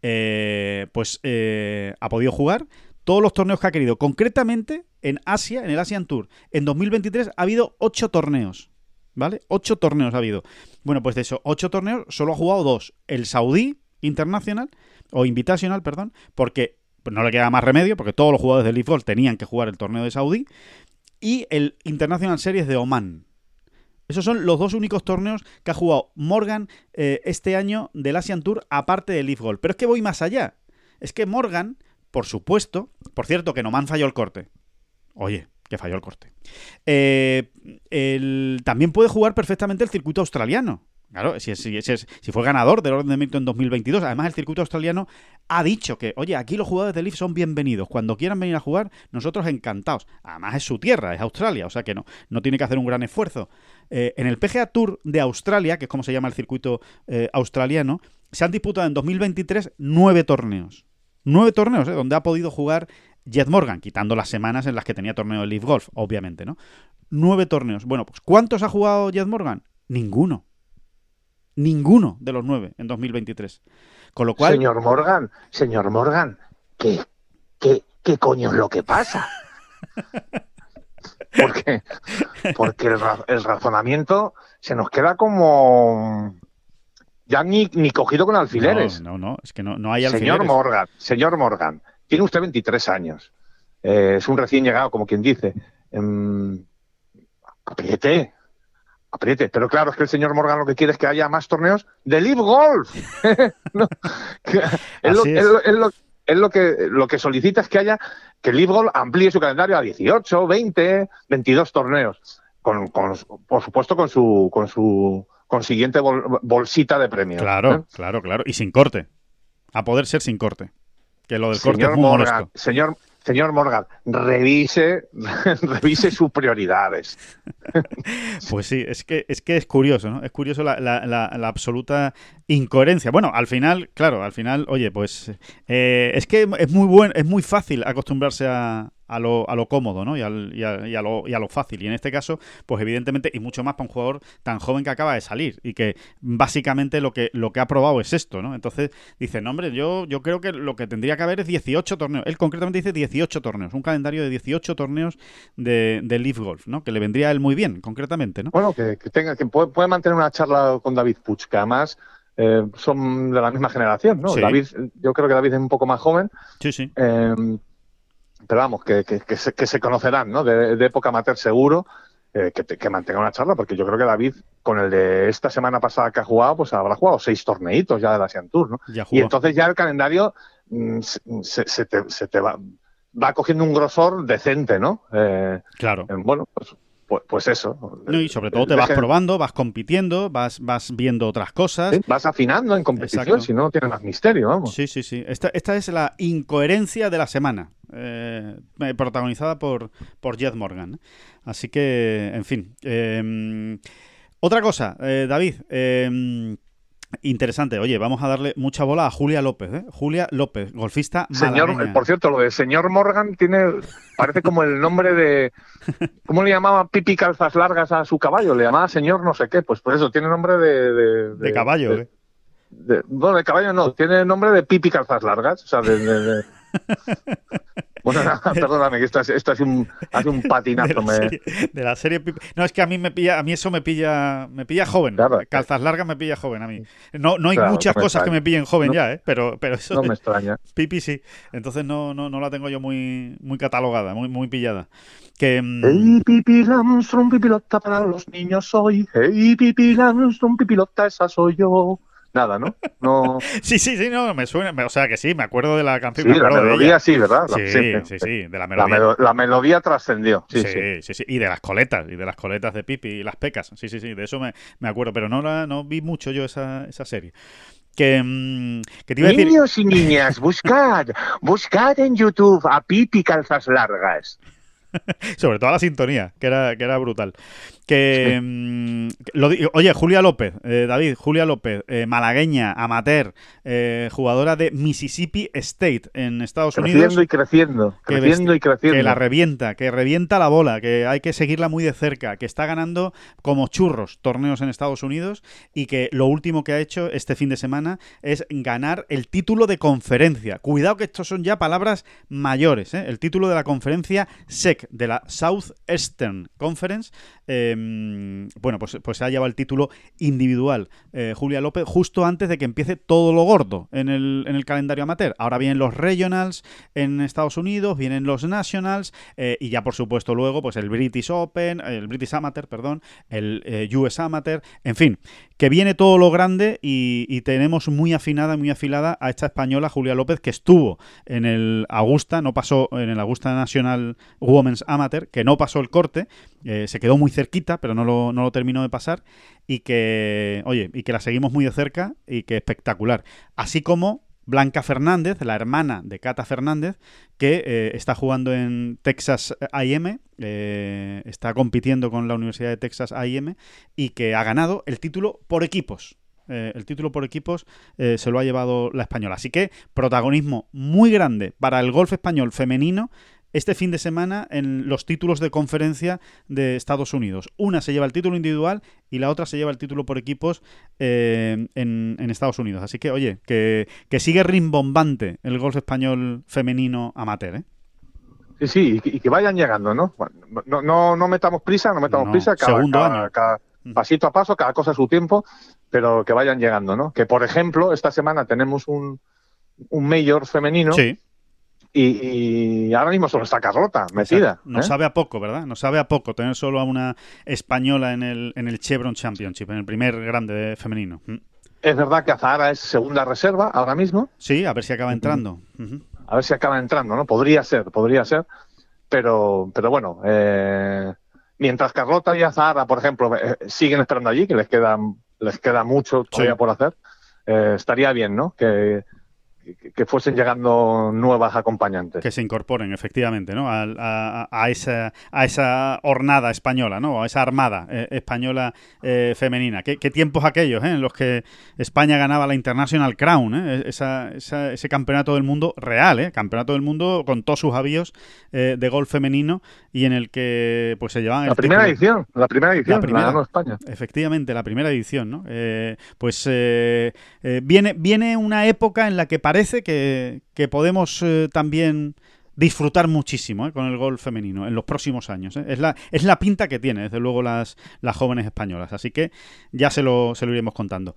Eh, pues eh, ha podido jugar todos los torneos que ha querido. Concretamente, en Asia, en el Asian Tour, en 2023 ha habido ocho torneos. ¿Vale? Ocho torneos ha habido. Bueno, pues de esos ocho torneos solo ha jugado dos. El Saudí Internacional, o Invitational, perdón, porque no le queda más remedio, porque todos los jugadores del Leaf Golf tenían que jugar el torneo de Saudí. Y el International Series de Oman. Esos son los dos únicos torneos que ha jugado Morgan eh, este año del Asian Tour, aparte del Leaf Golf. Pero es que voy más allá. Es que Morgan por supuesto. Por cierto, que Noman falló el corte. Oye, que falló el corte. Eh, también puede jugar perfectamente el circuito australiano. Claro, si, fue ganador del orden de mérito en 2022. Además, el circuito australiano ha dicho que, oye, aquí los jugadores de Leaf son bienvenidos. Cuando quieran venir a jugar, nosotros encantados. Además, es su tierra, es Australia, o sea que no, no tiene que hacer un gran esfuerzo. Eh, en el PGA Tour de Australia, que es como se llama el circuito eh, australiano, se han disputado en 2023 nueve torneos. Nueve torneos, ¿eh? donde ha podido jugar Jet Morgan, quitando las semanas en las que tenía torneo de Leaf Golf, obviamente, ¿no? Nueve torneos. Bueno, pues ¿cuántos ha jugado Jet Morgan? Ninguno. Ninguno de los nueve en 2023. Con lo cual. Señor Morgan, señor Morgan, ¿qué, qué, qué coño es lo que pasa? Porque, porque el razonamiento se nos queda como ya ni, ni cogido con alfileres. No, no, es que no, no hay alfileres. Señor Morgan, señor Morgan, tiene usted 23 años. Eh, es un recién llegado, como quien dice. Eh, apriete, apriete. Pero claro, es que el señor Morgan lo que quiere es que haya más torneos de Live Golf. es, lo, que, lo que solicita es que haya que Live Golf amplíe su calendario a 18, 20, 22 torneos. Con, con, por supuesto, con su, con su consiguiente bolsita de premios. Claro, ¿eh? claro, claro. Y sin corte. A poder ser sin corte. Que lo del corte es muy Morgan, Señor, señor Morgan, revise, revise sus prioridades. Pues sí, es que es, que es curioso, ¿no? Es curioso la, la, absoluta incoherencia. Bueno, al final, claro, al final, oye, pues eh, es que es muy buen, es muy fácil acostumbrarse a, a lo, a lo cómodo ¿no? y, al, y, a, y, a lo, y, a, lo, fácil. Y en este caso, pues evidentemente, y mucho más para un jugador tan joven que acaba de salir y que básicamente lo que, lo que ha probado es esto. ¿no? Entonces dice, no, hombre, yo, yo creo que lo que tendría que haber es 18 torneos. Él concretamente dice 18 torneos, un calendario de 18 torneos de, de Leaf Golf, ¿no? que le vendría a él muy bien, concretamente. ¿no? Bueno, que, tenga, que puede, mantener una charla con David Puch, que además... Eh, son de la misma generación, ¿no? David, yo creo que David es un poco más joven. Sí, sí. Eh, pero vamos, que, que, se, conocerán, ¿no? De, época amateur seguro. eh, que, que mantenga una charla, porque yo creo que David, con el de esta semana pasada que ha jugado, pues habrá jugado seis torneitos ya del Asian Tour, ¿no? Y entonces ya el calendario mm, se, se- se te, se te va, va cogiendo un grosor decente, ¿no? Eh, Claro. eh, bueno, pues, pues, pues eso. No, y sobre todo te vas probando, vas compitiendo, vas, vas viendo otras cosas. Sí, Vas afinando en competición, Exacto. si no, no tiene más misterio, vamos. Sí, sí, sí. Esta, esta es la incoherencia de la semana, eh, eh, protagonizada por, por Jed Morgan. Así que, en fin. eh, otra cosa, eh, David. Interesante. Oye, vamos a darle mucha bola a Julia López. ¿eh? Julia López, golfista Señor, malagueña. por cierto, lo de señor Morgan tiene, parece como el nombre de, ¿cómo le llamaba Pipi Calzas Largas a su caballo? Le llamaba señor no sé qué, pues por eso tiene nombre de... De, De caballo, de- ¿eh? bueno, de caballo no, tiene nombre de Pipi Calzas Largas, o sea, de... de- de- Bueno, nada, perdóname, que esto, es- esto hace un, hace un de patinazo. la, me- serie, de la serie No, es que a mí me pilla, a mí eso me pilla, me pilla joven. Claro. Calzas largas me pilla joven a mí. No, no hay Claro, muchas no cosas que extraña. me pillen joven No- ya, ¿eh? Pero, pero eso No de me extraña. Pipi sí. Entonces no, no, no la tengo yo muy, muy catalogada, muy, muy pillada. Que mm, Hey, Pipi Armstrong, pipilota para los niños soy. Hey, Pipi Armstrong, pipilota, esa soy yo. Nada, ¿no? No. sí, sí, sí, no, me suena, me- o sea que sí, me acuerdo de la canción, Sí, me la de melodía sí, ¿verdad? La- Sí, siempre. sí, sí, de la La, melodía. melo- la melodía trascendió. Sí, Sí, sí. sí, sí, Y de las coletas, y de las coletas de Pipi y las pecas. Sí, sí, sí, de eso me, me acuerdo, pero no la, no vi mucho yo esa, esa serie. Que, mm, que te iba a decir. Niños y niñas, buscad, buscad en YouTube a Pipi Calzas Largas. Sobre todo la sintonía, que era, que era brutal. Que, mm, lo oye, Julia López, eh, David, Julia López, eh, malagueña, amateur, eh, jugadora de Mississippi State en Estados Unidos. Creciendo y creciendo, que creciendo y creciendo. Que la revienta, que revienta la bola, que hay que seguirla muy de cerca, que está ganando como churros torneos en Estados Unidos y que lo último que ha hecho este fin de semana es ganar el título de conferencia. Cuidado que estos son ya palabras mayores, ¿eh? el título de la conferencia SEC, de la Southeastern Conference. eh, bueno, pues, pues se ha llevado el título individual eh, Julia López justo antes de que empiece todo lo gordo en el, en el calendario amateur. Ahora vienen los regionals en Estados Unidos, vienen los nationals eh, y ya por supuesto luego pues el British Open, el British Amateur, perdón, el eh, US Amateur, en fin, que viene todo lo grande y, y tenemos muy afinada, muy afilada a esta española Julia López que estuvo en el Augusta, no pasó en el Augusta National Women's Amateur, que no pasó el corte, se quedó muy cerquita, pero no lo, no lo terminó de pasar y que, oye, y que la seguimos muy de cerca y que espectacular. Así como Blanca Fernández, la hermana de Cata Fernández, que eh, está jugando en Texas AM, eh, está compitiendo con la Universidad de Texas AM y que ha ganado el título por equipos. Eh, el título por equipos eh, se lo ha llevado la española. Así que protagonismo muy grande para el golf español femenino este fin de semana en los títulos de conferencia de Estados Unidos. Una se lleva el título individual y la otra se lleva el título por equipos eh, en, en Estados Unidos. Así que, oye, que, que sigue rimbombante el golf español femenino amateur. ¿eh? Sí, sí, y que, vayan llegando, ¿no? No, no, no metamos prisa, no metamos No, prisa, cada, segundo cada- año. cada pasito a paso, cada cosa a su tiempo, pero que vayan llegando, ¿no? Que, por ejemplo, esta semana tenemos un, un mayor femenino Sí. Y, y ahora mismo solo está Carlota metida. Nos ¿eh? sabe a poco, ¿verdad? Nos sabe a poco tener solo a una española en el, en el Chevron Championship, en el primer grande femenino. Mm. Es verdad que Azahara es segunda reserva ahora mismo, Sí, a ver si acaba entrando. A ver si acaba entrando, ¿no? Podría ser, podría ser, pero, pero bueno, eh, mientras Carlota y Azahara, por ejemplo, eh, siguen esperando allí, que les queda, les queda mucho todavía Sí. por hacer, eh, estaría bien, ¿no? Que, que, fuesen llegando nuevas acompañantes. Que se incorporen, efectivamente, ¿no? A, a- a esa, a esa hornada española, ¿no? A esa armada eh, española eh, femenina. ¿Qué, qué tiempos aquellos, ¿eh? En los que España ganaba la International Crown, ¿eh? Esa- esa- ese campeonato del mundo real, ¿eh? Campeonato del mundo con todos sus avíos de golf femenino y en el que pues se llevaban La el primera título. edición, la primera edición, la, primera. ganó España. Efectivamente, la primera edición, ¿no? Pues viene, viene una época en la que parece que, que podemos eh, también disfrutar muchísimo ¿eh? con el golf femenino en los próximos años. ¿eh? Es, la, es la pinta que tiene, desde luego, las, las jóvenes españolas. Así que ya se lo, se lo iremos contando.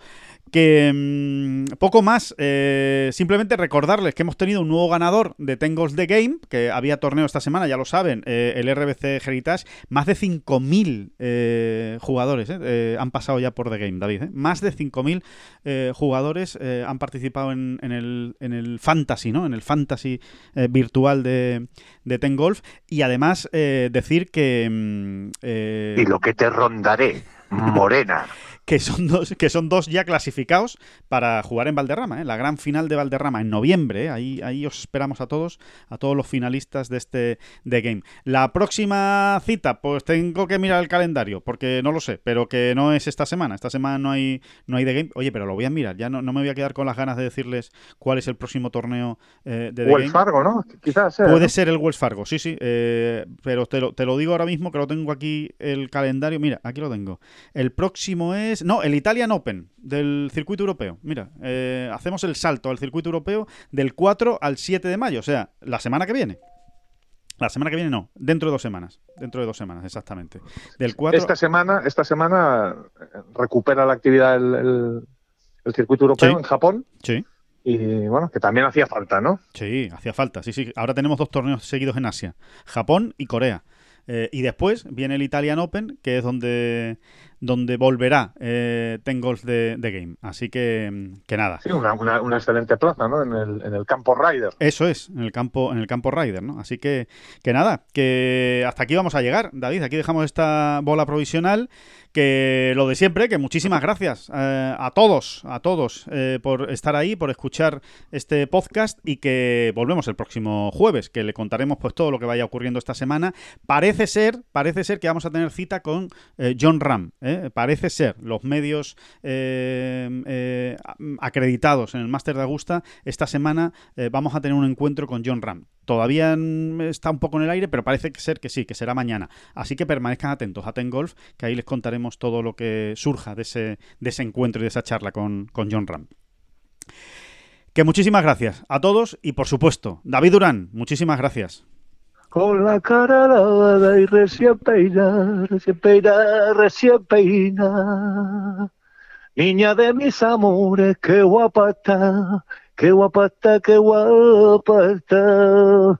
Que mm, poco más, eh, simplemente recordarles que hemos tenido un nuevo ganador de Tengos The Game, que había torneo esta semana, ya lo saben, eh, el RBC Heritage, más de 5.000 eh, jugadores han pasado ya por The Game, David, más de 5.000 jugadores han participado en, el, en, el, Fantasy, ¿no? En el Fantasy virtual de, de Ten Golf, y además decir que... Mm, y lo que te rondaré, morena que son dos, que son dos ya clasificados para jugar en Valderrama, ¿eh? la gran final de Valderrama en noviembre. ¿eh? Ahí, ahí os esperamos a todos, a todos los finalistas de este The Game. La próxima cita, pues tengo que mirar el calendario, porque no lo sé, pero que no es esta semana. Esta semana no hay, no hay The Game. Oye, pero lo voy a mirar, ya no, no me voy a quedar con las ganas de decirles cuál es el próximo torneo eh, de The Wells Fargo, ¿no? Quizás sea, Puede ser el Wells Fargo, sí, sí. pero te lo, te lo digo ahora mismo que lo tengo aquí el calendario. Mira, aquí lo tengo. El próximo es no, el Italian Open del circuito europeo. Mira, eh, hacemos el salto al circuito europeo del 4 al 7 de mayo, o sea, la semana que viene. La semana que viene no, dentro de dos semanas. Dentro de dos semanas, exactamente. Del 4... Esta semana, esta semana eh, recupera la actividad el, circuito europeo en Japón. Sí. Y bueno, que también hacía falta, ¿no? Sí, hacía falta. Sí, sí. Ahora tenemos dos torneos seguidos en Asia: Japón y Corea. Eh, y después viene el Italian Open, que es donde donde volverá eh, Tengolf de, de, Game. Así que, que nada. Sí, una, una, excelente plaza, ¿no? En el, en el, campo Rider. Eso es, en el campo, en el campo Rider, ¿no? Así que, que nada, que hasta aquí vamos a llegar, David. Aquí dejamos esta bola provisional. Que lo de siempre, que muchísimas gracias eh, a todos, a todos eh, por estar ahí, por escuchar este podcast y que volvemos el próximo jueves, que le contaremos pues todo lo que vaya ocurriendo esta semana. Parece ser, parece ser que vamos a tener cita con John Ram. ¿Eh? parece ser, los medios eh, eh, acreditados en el Máster de Augusta, esta semana vamos a tener un encuentro con John Ram. Todavía está un poco en el aire, pero parece ser que sí, que será mañana. Así que permanezcan atentos a Ten Golf, que ahí les contaremos todo lo que surja de ese, de ese encuentro y de esa charla con, con John Ram. Que muchísimas gracias a todos y por supuesto, David Durán, muchísimas gracias. Con la cara lavada y recién peinada, recién peinada, recién peinada. Niña de mis amores, qué guapa está, qué guapa está, qué guapa está.